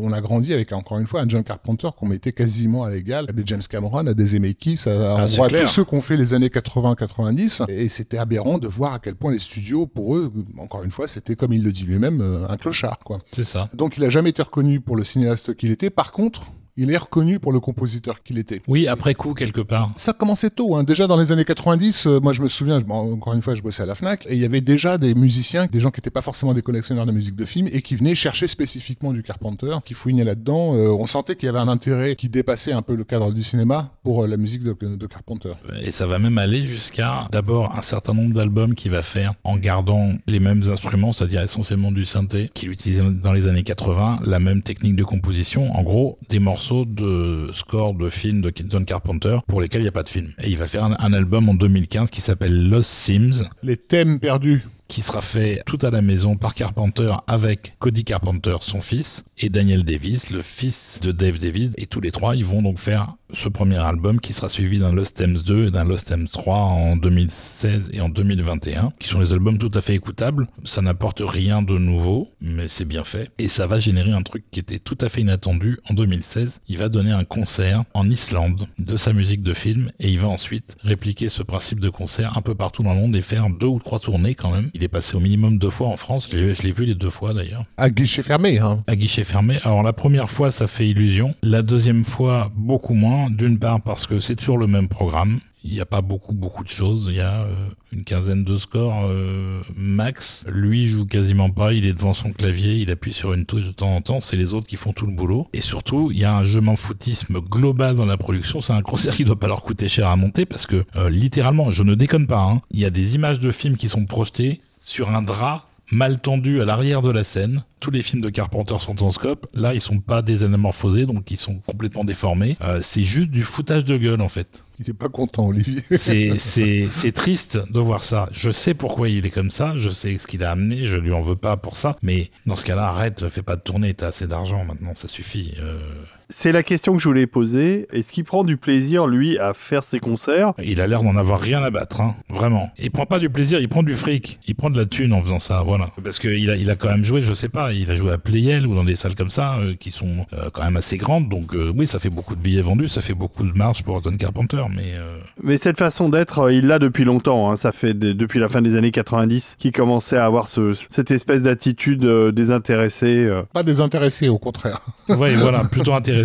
on a grandi avec encore une fois un John Carpenter qu'on mettait quasiment à l'égal à des James Cameron, à des Zemeckis, à, ah, tous ceux qu'on fait les années 80-90. Et c'était aberrant de voir à quel point les studios, pour eux, encore une fois, c'était comme il le dit lui-même, euh, un clochard, quoi. C'est ça. Donc il a jamais été reconnu pour le cinéaste qu'il était. Par contre, il est reconnu pour le compositeur qu'il était. Oui, après coup, quelque part. Ça commençait tôt. Hein. Déjà dans les années 90, euh, moi je me souviens, encore une fois, je bossais à la FNAC, et il y avait déjà des musiciens, des gens qui n'étaient pas forcément des collectionneurs de musique de film, et qui venaient chercher spécifiquement du Carpenter, qui fouinaient là-dedans. Euh, on sentait qu'il y avait un intérêt qui dépassait un peu le cadre du cinéma pour euh, la musique de, de, Carpenter. Et ça va même aller jusqu'à d'abord un certain nombre d'albums qu'il va faire en gardant les mêmes instruments, c'est-à-dire essentiellement du synthé, qu'il utilisait dans les années 80, la même technique de composition. En gros, des morceaux de score de films de John Carpenter pour lesquels il n'y a pas de film. Et il va faire un, un album en 2015 qui s'appelle Lost Sims. Les thèmes perdus qui sera fait tout à la maison par Carpenter avec Cody Carpenter, son fils, et Daniel Davis, le fils de Dave Davis. Et tous les trois, ils vont donc faire ce premier album qui sera suivi d'un Lost Thames 2 et d'un Lost Thames 3 en 2016 et en 2021, qui sont des albums tout à fait écoutables. Ça n'apporte rien de nouveau, mais c'est bien fait. Et ça va générer un truc qui était tout à fait inattendu. En 2016, il va donner un concert en Islande de sa musique de film et il va ensuite répliquer ce principe de concert un peu partout dans le monde et faire deux ou trois tournées quand même. Il est passé au minimum deux fois en France. Je l'ai vu les deux fois d'ailleurs. À guichet fermé, hein. À guichet fermé. Alors la première fois, ça fait illusion. La deuxième fois, beaucoup moins d'une part parce que c'est toujours le même programme. Il n'y a pas beaucoup beaucoup de choses. Il y a euh, une quinzaine de scores euh, max. Lui joue quasiment pas. Il est devant son clavier. Il appuie sur une touche de temps en temps. C'est les autres qui font tout le boulot. Et surtout, il y a un je m'en foutisme global dans la production. C'est un concert qui doit pas leur coûter cher à monter parce que euh, littéralement, je ne déconne pas. Hein, il y a des images de films qui sont projetées sur un drap mal tendu à l'arrière de la scène. Tous les films de Carpenter sont en scope. Là, ils sont pas des anamorphosés, donc ils sont complètement déformés. Euh, c'est juste du foutage de gueule, en fait. Il est pas content, Olivier. c'est, c'est, c'est triste de voir ça. Je sais pourquoi il est comme ça. Je sais ce qu'il a amené. Je lui en veux pas pour ça. Mais dans ce cas-là, arrête, fais pas de tournée. T'as assez d'argent maintenant. Ça suffit. Euh... C'est la question que je voulais poser. Est-ce qu'il prend du plaisir, lui, à faire ses concerts? Il a l'air d'en avoir rien à battre, hein. vraiment. Il prend pas du plaisir, il prend du fric. Il prend de la thune en faisant ça, voilà. Parce qu'il a, il a quand même joué, je sais pas, il a joué à Playel ou dans des salles comme ça, euh, qui sont euh, quand même assez grandes. Donc euh, oui, ça fait beaucoup de billets vendus, ça fait beaucoup de marge pour Don Carpenter, mais... Mais cette façon d'être, il l'a depuis longtemps. Hein. Ça fait depuis la fin des années 90 qu'il commençait à avoir ce, cette espèce d'attitude désintéressée. Pas désintéressée, au contraire. oui, voilà, plutôt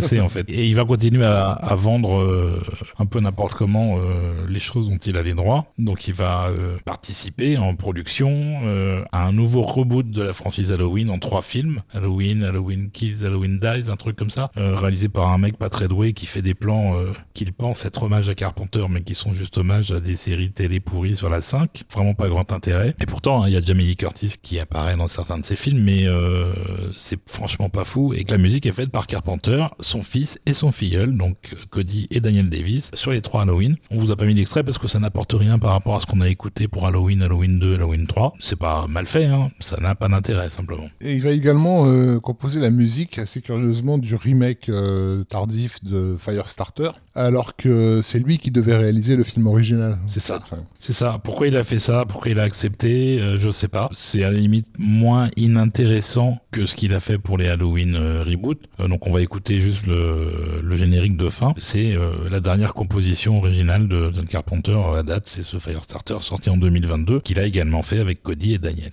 Et il va continuer à, vendre euh, un peu n'importe comment euh, les choses dont il a les droits. Donc il va euh, participer en production à un nouveau reboot de la franchise Halloween en trois films. Halloween, Halloween Kills, Halloween Dies, un truc comme ça. réalisé par un mec pas très doué qui fait des plans qu'il pense être hommage à Carpenter mais qui sont juste hommage à des séries télé pourries sur la 5. Vraiment pas grand intérêt. Et pourtant, hein, il y a Jamie Lee Curtis qui apparaît dans certains de ses films mais c'est franchement pas fou et que la musique est faite par Carpenter son fils et son filleul, donc Cody et Daniel Davis, sur les trois Halloween. On vous a pas mis d'extrait parce que ça n'apporte rien par rapport à ce qu'on a écouté pour Halloween, Halloween 2, Halloween 3. C'est pas mal fait, hein. ça n'a pas d'intérêt simplement. Et il va également euh, composer la musique assez curieusement du remake euh, tardif de Firestarter, alors que c'est lui qui devait réaliser le film original. C'est ça. C'est ça. Pourquoi il a fait ça? Pourquoi il a accepté? Euh, Je sais pas. C'est à la limite moins inintéressant que ce qu'il a fait pour les Halloween reboot. donc on va écouter juste le, générique de fin. C'est euh, la dernière composition originale de John Carpenter à date, c'est ce Firestarter sorti en 2022, qu'il a également fait avec Cody et Daniel.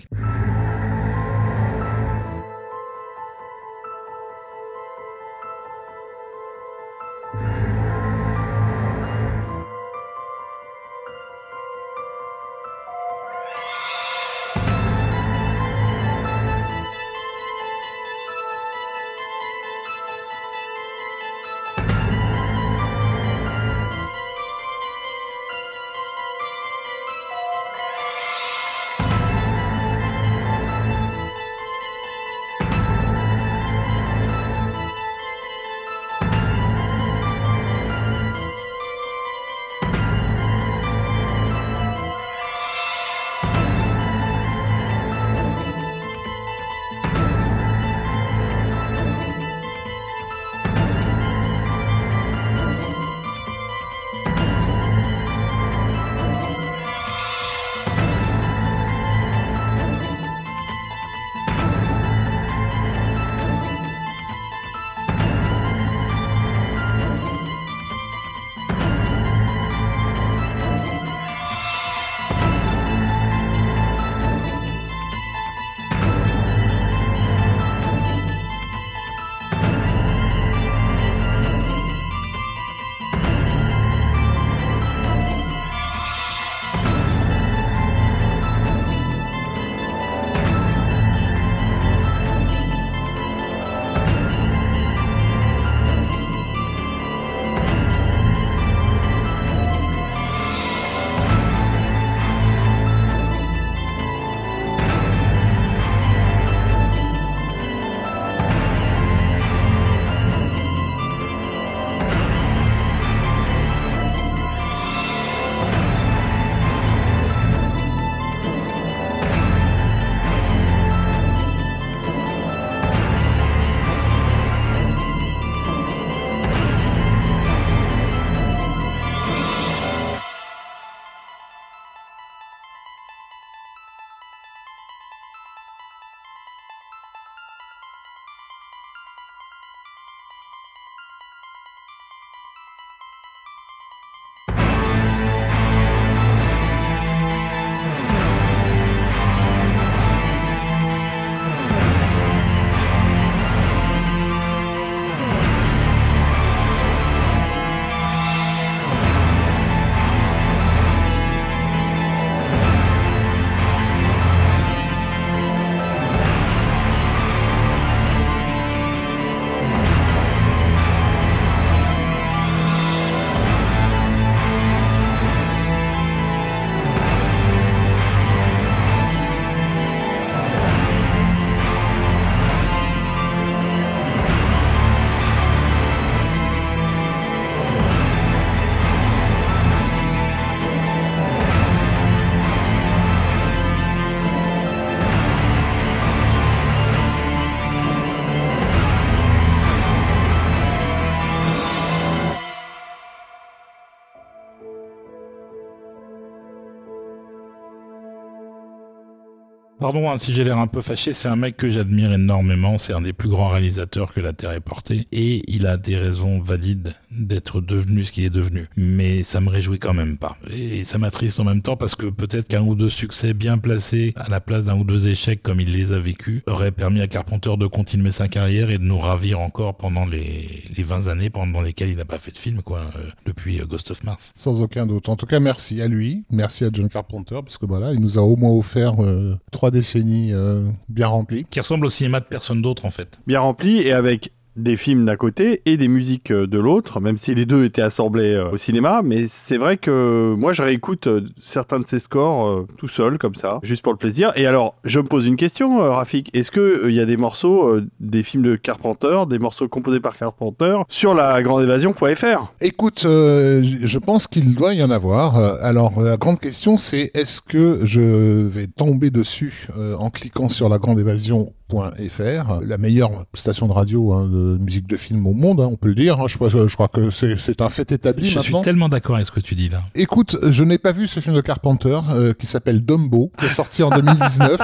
Pardon hein, si j'ai l'air un peu fâché, c'est un mec que j'admire énormément, c'est un des plus grands réalisateurs que la Terre ait porté, et il a des raisons valides d'être devenu ce qu'il est devenu. Mais ça me réjouit quand même pas. Et ça m'attriste en même temps parce que peut-être qu'un ou deux succès bien placés à la place d'un ou deux échecs comme il les a vécus aurait permis à Carpenter de continuer sa carrière et de nous ravir encore pendant les, les 20 années pendant lesquelles il n'a pas fait de film, quoi, euh, depuis euh, Ghost of Mars. Sans aucun doute. En tout cas, merci à lui, merci à John Carpenter, parce que voilà, il nous a au moins offert euh, trois décennies euh, bien remplies. Qui ressemble au cinéma de personne d'autre, en fait. Bien rempli et avec des films d'un côté et des musiques euh, de l'autre, même si les deux étaient assemblés euh, au cinéma. Mais c'est vrai que moi, je réécoute euh, certains de ces scores tout seul, comme ça, juste pour le plaisir. Et alors, je me pose une question, Rafik. Est-ce qu'il y a des morceaux des films de Carpenter, des morceaux composés par Carpenter, sur la grande évasion.fr Écoute, je pense qu'il doit y en avoir. Alors, la grande question, c'est est-ce que je vais tomber dessus en cliquant sur la grande évasion.fr, la meilleure station de radio hein, de musique de film au monde, hein, on peut le dire. hein. je, crois, je crois que c'est un fait établi Je suis tellement d'accord avec ce que tu dis là. Écoute, je n'ai pas vu ce film de Carpenter euh, qui s'appelle Dumbo, qui est sorti en 2019.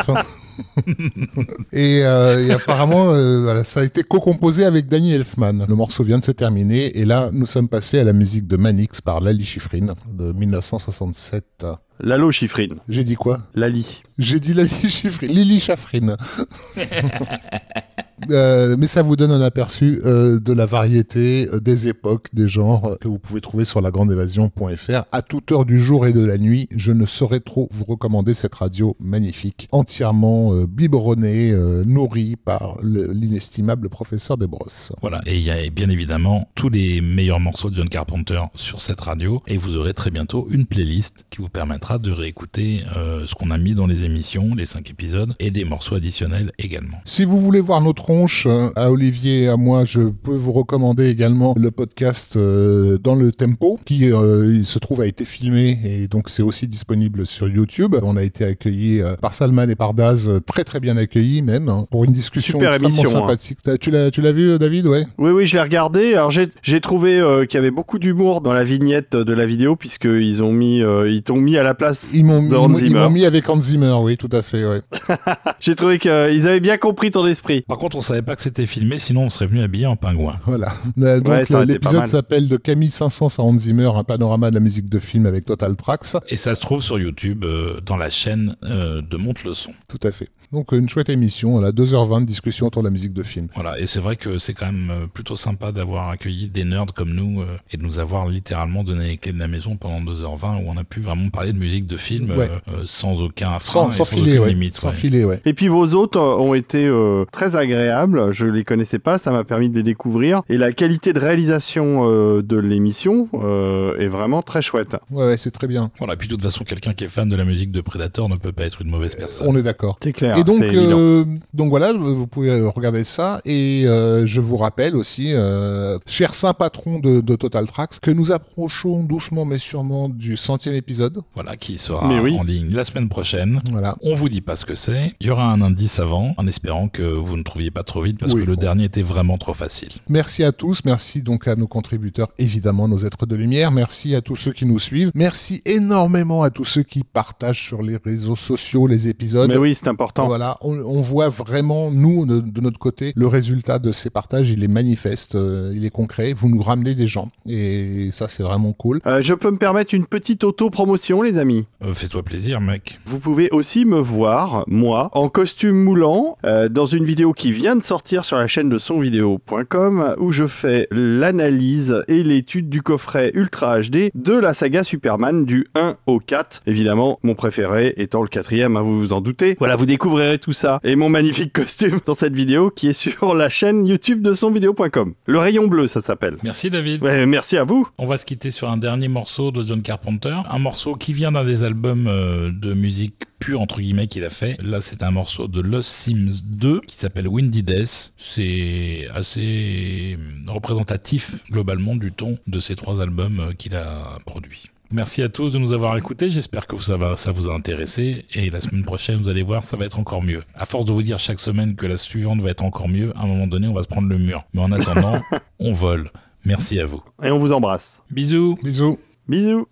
et, euh, et apparemment, euh, voilà, ça a été co-composé avec Danny Elfman. Le morceau vient de se terminer et là, nous sommes passés à la musique de Manix par Lali Schifrin de 1967. Lalo Chiffrine. J'ai dit quoi? Lali. J'ai dit Lali Schifrin, Lily Schafrin. Euh, mais ça vous donne un aperçu euh, de la variété euh, des époques, des genres que vous pouvez trouver sur lagrandeévasion.fr à toute heure du jour et de la nuit. Je ne saurais trop vous recommander cette radio magnifique, entièrement biberonnée, nourrie par le- l'inestimable professeur Desbrosses. Voilà, et il y a bien évidemment tous les meilleurs morceaux de John Carpenter sur cette radio, et vous aurez très bientôt une playlist qui vous permettra de réécouter ce qu'on a mis dans les émissions, les cinq épisodes, et des morceaux additionnels également. Si vous voulez voir nos à Olivier et à moi, je peux vous recommander également le podcast euh, Dans le Tempo, qui euh, il se trouve a été filmé et donc c'est aussi disponible sur YouTube. On a été accueillis euh, par Salman et par Daz, très très bien accueillis même, hein, pour une discussion Super extrêmement émission, hein. sympathique. Tu l'as, tu l'as vu, David, ouais Oui, oui, je l'ai regardé. Alors, j'ai j'ai trouvé euh, qu'il y avait beaucoup d'humour dans la vignette de la vidéo, puisqu'ils ont mis, euh, ils t'ont mis à la place Ils m'ont, ils ils mis avec Hans Zimmer, oui, tout à fait, ouais. J'ai trouvé qu'ils avaient bien compris ton esprit. Par contre, on savait pas que c'était filmé, sinon on serait venu habillé en pingouin. Voilà. Euh, Donc Ouais, euh, l'épisode s'appelle de Camille 500 à Hans Zimmer, un panorama de la musique de film avec Total Tracks. Et ça se trouve sur YouTube, euh, dans la chaîne euh, de Monte le son. Tout à fait. Donc une chouette émission, voilà, 2h20 de discussion autour de la musique de film. Voilà, et c'est vrai que c'est quand même euh, plutôt sympa d'avoir accueilli des nerds comme nous euh, et de nous avoir littéralement donné les clés de la maison pendant 2h20 où on a pu vraiment parler de musique de film euh, Ouais. euh, sans aucun frein Sans, sans sans filer, aucune ouais. limite. Sans ouais. filer, ouais. Et puis vos hôtes ont été euh, très agréables. Je les connaissais pas, ça m'a permis de les découvrir. Et la qualité de réalisation euh, de l'émission euh, est vraiment très chouette. Ouais, ouais, c'est très bien. Voilà, puis de toute façon, quelqu'un qui est fan de la musique de Predator ne peut pas être une mauvaise personne. On est d'accord. C'est clair. Et donc, euh, donc voilà, vous pouvez regarder ça. Et euh, je vous rappelle aussi, euh, cher saint patron de, de Total Tracks, que nous approchons doucement mais sûrement du centième épisode. Voilà, qui sera oui. en ligne la semaine prochaine. Voilà. On vous dit pas ce que c'est. Il y aura un indice avant, en espérant que vous ne trouviez pas trop vite, parce Oui, que le bon. dernier était vraiment trop facile. Merci à tous, merci donc à nos contributeurs, évidemment nos êtres de lumière, merci à tous ceux qui nous suivent, merci énormément à tous ceux qui partagent sur les réseaux sociaux les épisodes. Mais oui, c'est important. Voilà, on, on voit vraiment, nous, de, de notre côté, le résultat de ces partages, il est manifeste, euh, il est concret, vous nous ramenez des gens, et ça c'est vraiment cool. Euh, je peux me permettre une petite auto-promotion, les amis. Euh, Fais-toi plaisir, mec. Vous pouvez aussi me voir, moi, en costume moulant, euh, dans une vidéo qui vient de sortir sur la chaîne de sonvideo.com, où je fais l'analyse et l'étude du coffret Ultra HD de la saga Superman du 1 au 4. Évidemment, mon préféré étant le quatrième, hein, vous vous en doutez. Voilà, vous découvrirez tout ça et mon magnifique costume dans cette vidéo qui est sur la chaîne YouTube de sonvideo.com. Le rayon bleu, ça s'appelle. Merci, David. Ouais, merci à vous. On va se quitter sur un dernier morceau de John Carpenter, un morceau qui vient d'un des albums euh, de musique pure entre guillemets qu'il a fait. Là, c'est un morceau de Lost Sims 2 qui s'appelle Windy Death. C'est assez euh, représentatif globalement du ton de ces trois albums euh, qu'il a produits. Merci à tous de nous avoir écoutés. J'espère que ça, va, ça vous a intéressé. Et la semaine prochaine, vous allez voir, ça va être encore mieux. À force de vous dire chaque semaine que la suivante va être encore mieux, à un moment donné, on va se prendre le mur. Mais en attendant, on vole. Merci à vous. Et on vous embrasse. Bisous Bisous Bisous.